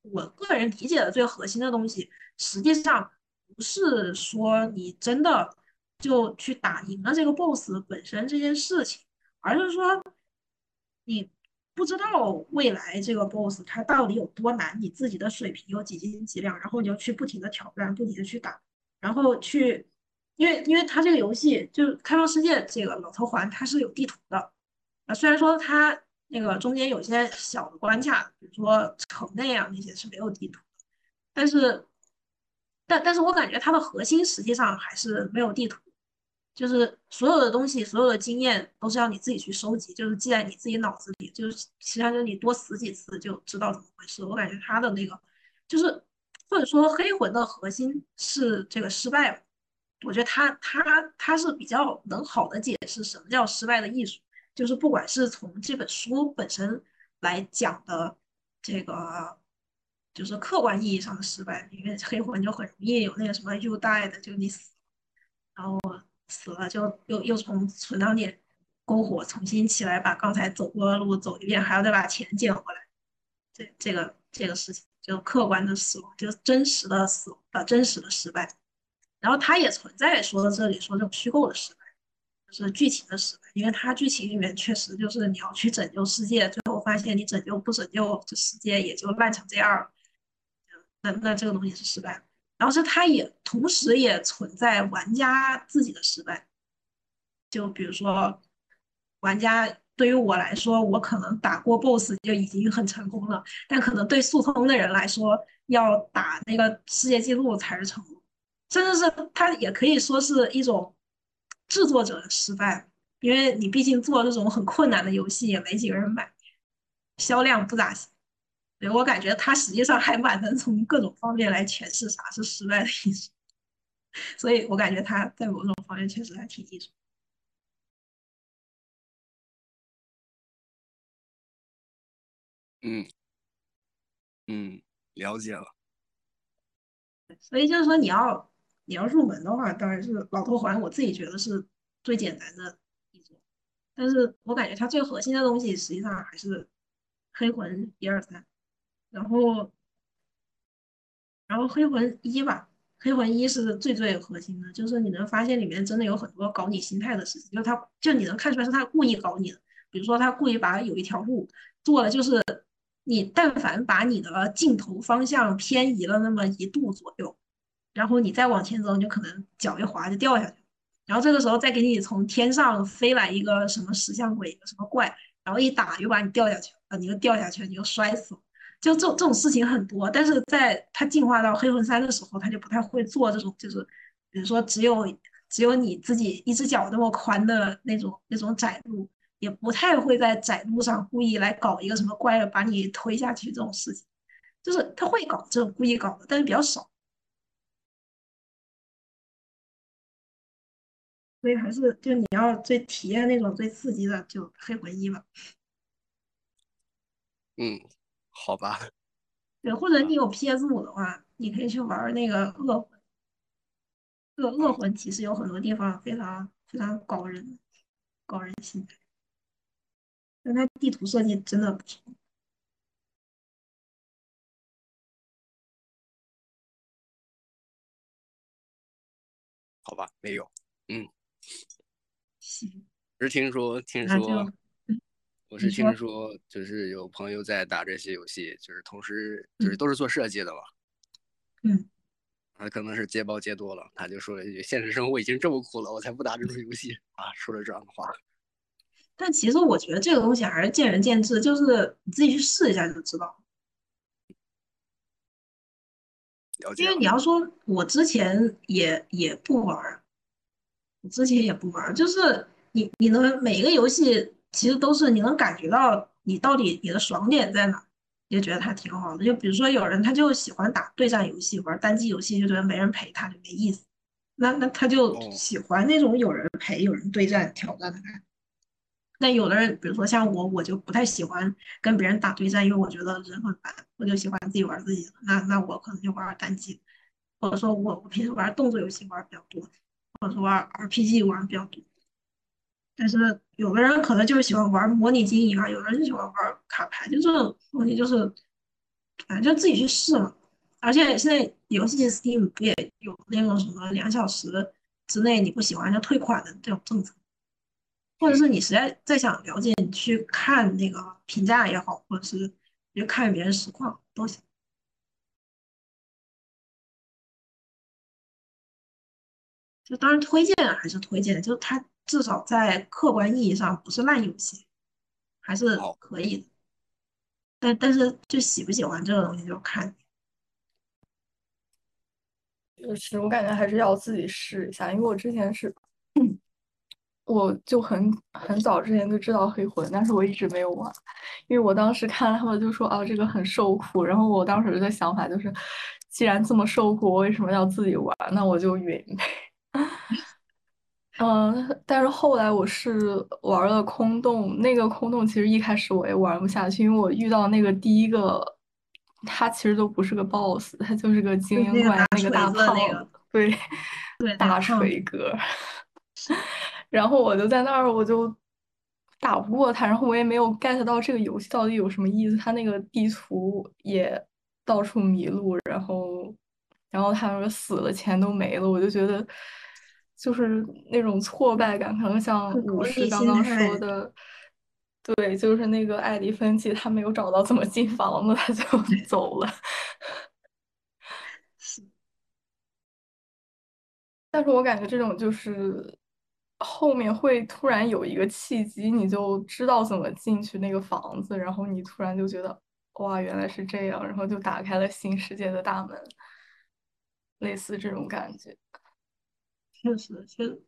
我个人理解的最核心的东西，实际上。不是说你真的就去打赢了这个 boss 本身这件事情，而是说你不知道未来这个 boss 它到底有多难，你自己的水平有几斤几两，然后你就去不停的挑战，不停的去打，然后去，因为因为它这个游戏就开放世界这个老头环它是有地图的啊，虽然说它那个中间有些小的关卡，比如说城内啊那些是没有地图的，但是。但但是我感觉它的核心实际上还是没有地图，就是所有的东西，所有的经验都是要你自己去收集，就是记在你自己脑子里，就是实际上就是你多死几次就知道怎么回事。我感觉它的那个就是，或者说黑魂的核心是这个失败，我觉得它它它是比较能好的解释什么叫失败的艺术，就是不管是从这本书本身来讲的这个。就是客观意义上的失败，因为黑魂就很容易有那个什么 you die 的，就你死，然后死了就又又从存档点篝火重新起来，把刚才走过的路走一遍，还要再把钱捡回来，这这个这个事情就客观的死亡，就真实的死呃真实的失败。然后它也存在说到这里说这种虚构的失败，就是剧情的失败，因为它剧情里面确实就是你要去拯救世界，最后发现你拯救不拯救，这世界也就烂成这样了。那那这个东西是失败，然后是它也同时也存在玩家自己的失败，就比如说玩家对于我来说，我可能打过 BOSS 就已经很成功了，但可能对速通的人来说，要打那个世界纪录才是成功，甚至是它也可以说是一种制作者的失败，因为你毕竟做这种很困难的游戏也没几个人买，销量不咋行。对我感觉它实际上还蛮能从各种方面来诠释啥是失败的艺术，所以我感觉它在某种方面确实还挺艺术。嗯嗯，了解了。所以就是说，你要你要入门的话，当然是老头环，我自己觉得是最简单的一种。但是我感觉它最核心的东西，实际上还是黑魂一二三。然后，然后黑魂一吧，黑魂一是最最核心的，就是你能发现里面真的有很多搞你心态的事情，就是他就你能看出来是他故意搞你的，比如说他故意把有一条路做了，就是你但凡把你的镜头方向偏移了那么一度左右，然后你再往前走，你就可能脚一滑就掉下去。然后这个时候再给你从天上飞来一个什么石像鬼，什么怪，然后一打又把你掉下去，啊，你又掉下去，你又摔死了。就这这种事情很多，但是在他进化到黑魂三的时候，他就不太会做这种，就是比如说只有只有你自己一只脚那么宽的那种那种窄路，也不太会在窄路上故意来搞一个什么怪把你推下去这种事情，就是他会搞这种故意搞的，但是比较少。所以还是就你要最体验那种最刺激的，就黑魂一吧。嗯，好吧。对，或者你有 PS 五的话，你可以去玩那个恶魂。这个恶魂其实有很多地方非常非常搞人，搞人心态。但它地图设计真的不错。好吧，没有。嗯。行。是听说，听说。我是听说，就是有朋友在打这些游戏，就是同时就是都是做设计的嘛。嗯。他可能是接包接多了，他就说了一句：“现实生活已经这么苦了，我才不打这种游戏 啊！”说了这样的话。但其实我觉得这个东西还是见仁见智，就是你自己去试一下就知道。因为你要说，我之前也也不玩，我之前也不玩，就是你你能每一个游戏。其实都是你能感觉到你到底你的爽点在哪，就觉得它挺好的。就比如说有人他就喜欢打对战游戏，玩单机游戏就觉得没人陪他就没意思，那那他就喜欢那种有人陪、有人对战挑战的感觉。那有的人，比如说像我，我就不太喜欢跟别人打对战，因为我觉得人很烦，我就喜欢自己玩自己的。那那我可能就玩单机，或者说我我平时玩动作游戏玩比较多，或者说玩 RPG 玩比较多。但是有的人可能就是喜欢玩模拟经营啊，有的人就喜欢玩卡牌，就这种东西就是，反正就自己去试嘛。而且现在游戏 Steam 不也有那种什么两小时之内你不喜欢就退款的这种政策，或者是你实在再想了解，你去看那个评价也好，或者是去看别人实况都行。就当然推荐还是推荐，就它。至少在客观意义上不是烂游戏，还是可以的。但但是就喜不喜欢这个东西就看。就是我感觉还是要自己试一下，因为我之前是，我就很很早之前就知道黑魂，但是我一直没有玩，因为我当时看他们就说啊这个很受苦，然后我当时的想法就是，既然这么受苦，我为什么要自己玩？那我就云呗。嗯，但是后来我是玩了空洞，那个空洞其实一开始我也玩不下去，因为我遇到那个第一个，他其实都不是个 boss，他就是个精英怪，那个大胖子，对，大锤哥。然后我就在那儿，我就打不过他，然后我也没有 get 到这个游戏到底有什么意思，他那个地图也到处迷路，然后，然后他说死了钱都没了，我就觉得。就是那种挫败感，可能像武士刚刚说的，对，就是那个艾迪芬奇，他没有找到怎么进房子，他就 走了。但是我感觉这种就是后面会突然有一个契机，你就知道怎么进去那个房子，然后你突然就觉得哇，原来是这样，然后就打开了新世界的大门，类似这种感觉。确实，确实，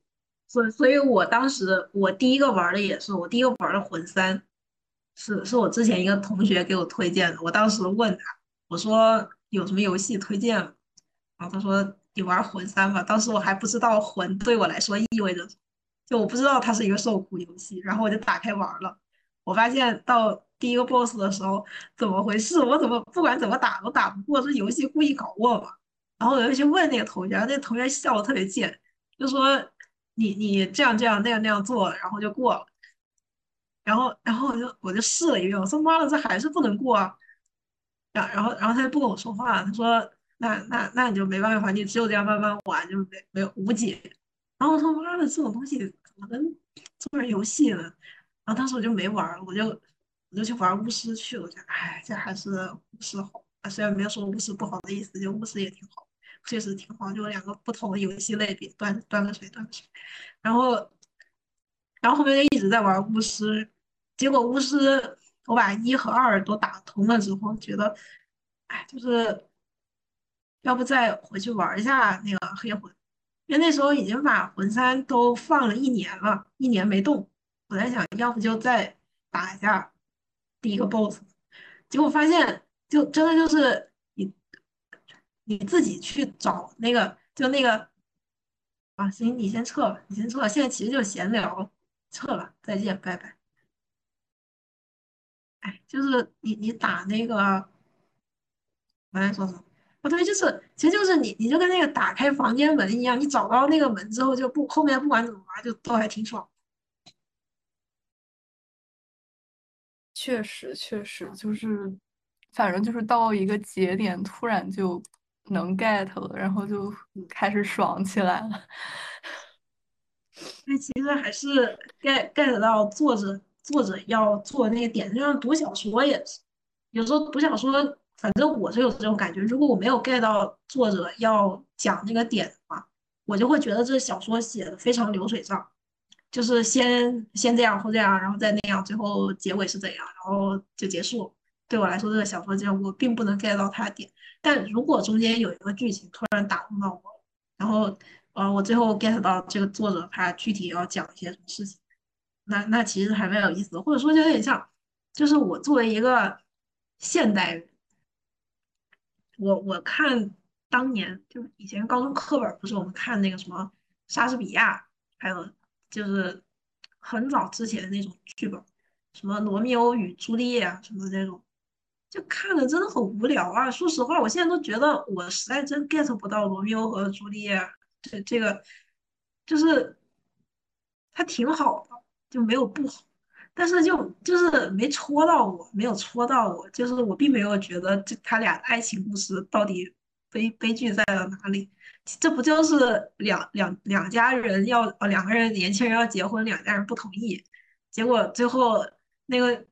所，所以我当时我第一个玩的也是我第一个玩的魂三，是是我之前一个同学给我推荐的。我当时问他，我说有什么游戏推荐？然后他说你玩魂三吧。当时我还不知道魂对我来说意味着，就我不知道它是一个受苦游戏。然后我就打开玩了，我发现到第一个 boss 的时候，怎么回事？我怎么不管怎么打都打不过？这游戏故意搞我吧？然后我就去问那个同学，那个同学笑的特别贱。就说你你这样这样那样那样做，然后就过了。然后然后我就我就试了一遍，我说妈的这还是不能过。啊。然然后然后他就不跟我说话，他说那那那你就没办法，你只有这样慢慢玩，就没没有无解。然后他妈的这种东西怎么能做成游戏呢？然后当时我就没玩，我就我就去玩巫师去了。我觉得，哎，这还是巫师好。虽然没有说巫师不好的意思，就巫师也挺好，确实挺好。就两个不同的游戏类别，端端个水，端个水。然后，然后后面就一直在玩巫师，结果巫师我把一和二都打通了之后，觉得，哎，就是要不再回去玩一下那个黑魂，因为那时候已经把魂三都放了一年了，一年没动。我在想，要不就再打一下第一个 BOSS，结果发现。就真的就是你自己去找那个，就那个啊，行，你先撤吧，你先撤。现在其实就闲聊，撤了，再见，拜拜。哎，就是你你打那个，我在说什么？哦，对，就是，其实就是你，你就跟那个打开房间门一样，你找到那个门之后，就不后面不管怎么玩，就都还挺爽。确实，确实就是。反正就是到一个节点，突然就能 get 了，然后就开始爽起来了。那其实还是 get get 到作者作者要做的那个点，就像读小说也是，有时候读小说，反正我是有这种感觉，如果我没有 get 到作者要讲那个点的话，我就会觉得这小说写的非常流水账，就是先先这样后这样，然后再那样，最后结尾是怎样，然后就结束。对我来说，这个小说就我并不能 get 到它的点，但如果中间有一个剧情突然打动到我，然后呃，我最后 get 到这个作者他具体要讲一些什么事情，那那其实还蛮有意思的，或者说就有点像，就是我作为一个现代人，我我看当年就以前高中课本不是我们看那个什么莎士比亚，还有就是很早之前的那种剧本，什么罗密欧与朱丽叶啊什么这种。就看着真的很无聊啊！说实话，我现在都觉得我实在真 get 不到罗密欧和朱丽叶这这个，就是他挺好的，就没有不好，但是就就是没戳到我，没有戳到我，就是我并没有觉得这他俩爱情故事到底悲悲剧在了哪里？这不就是两两两家人要呃两个人年轻人要结婚，两家人不同意，结果最后那个。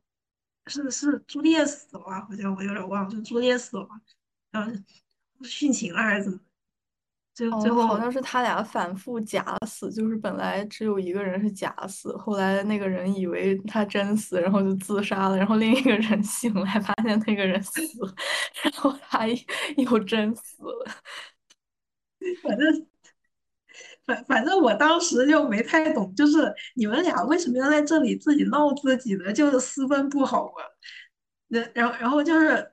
是是朱丽叶死了，好像我有点忘了，是朱丽叶死了，然后殉情了还是怎么？最最后好像是他俩反复假死，就是本来只有一个人是假死，后来那个人以为他真死，然后就自杀了，然后另一个人 醒来发现那个人死了，然后他 又真死了，反正。反反正我当时就没太懂，就是你们俩为什么要在这里自己闹自己的，就是私奔不好吗？那然后然后就是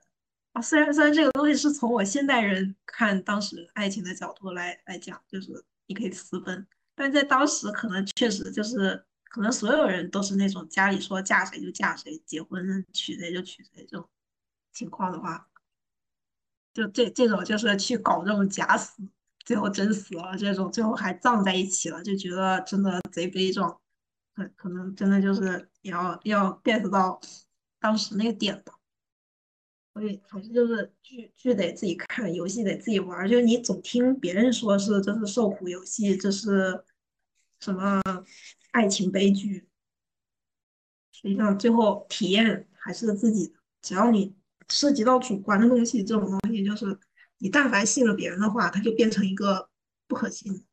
啊，虽然虽然这个东西是从我现代人看当时爱情的角度来来讲，就是你可以私奔，但在当时可能确实就是可能所有人都是那种家里说嫁谁就嫁谁，结婚娶谁就娶谁这种情况的话，就这这种就是去搞这种假死。最后真死了，这种最后还葬在一起了，就觉得真的贼悲壮。可可能真的就是要要 get 到当时那个点吧。所以还是就是剧剧得自己看，游戏得自己玩。就是你总听别人说是这是受苦游戏，这是什么爱情悲剧，实际上最后体验还是自己的。只要你涉及到主观的东西，这种东西就是。你但凡信了别人的话，他就变成一个不可信。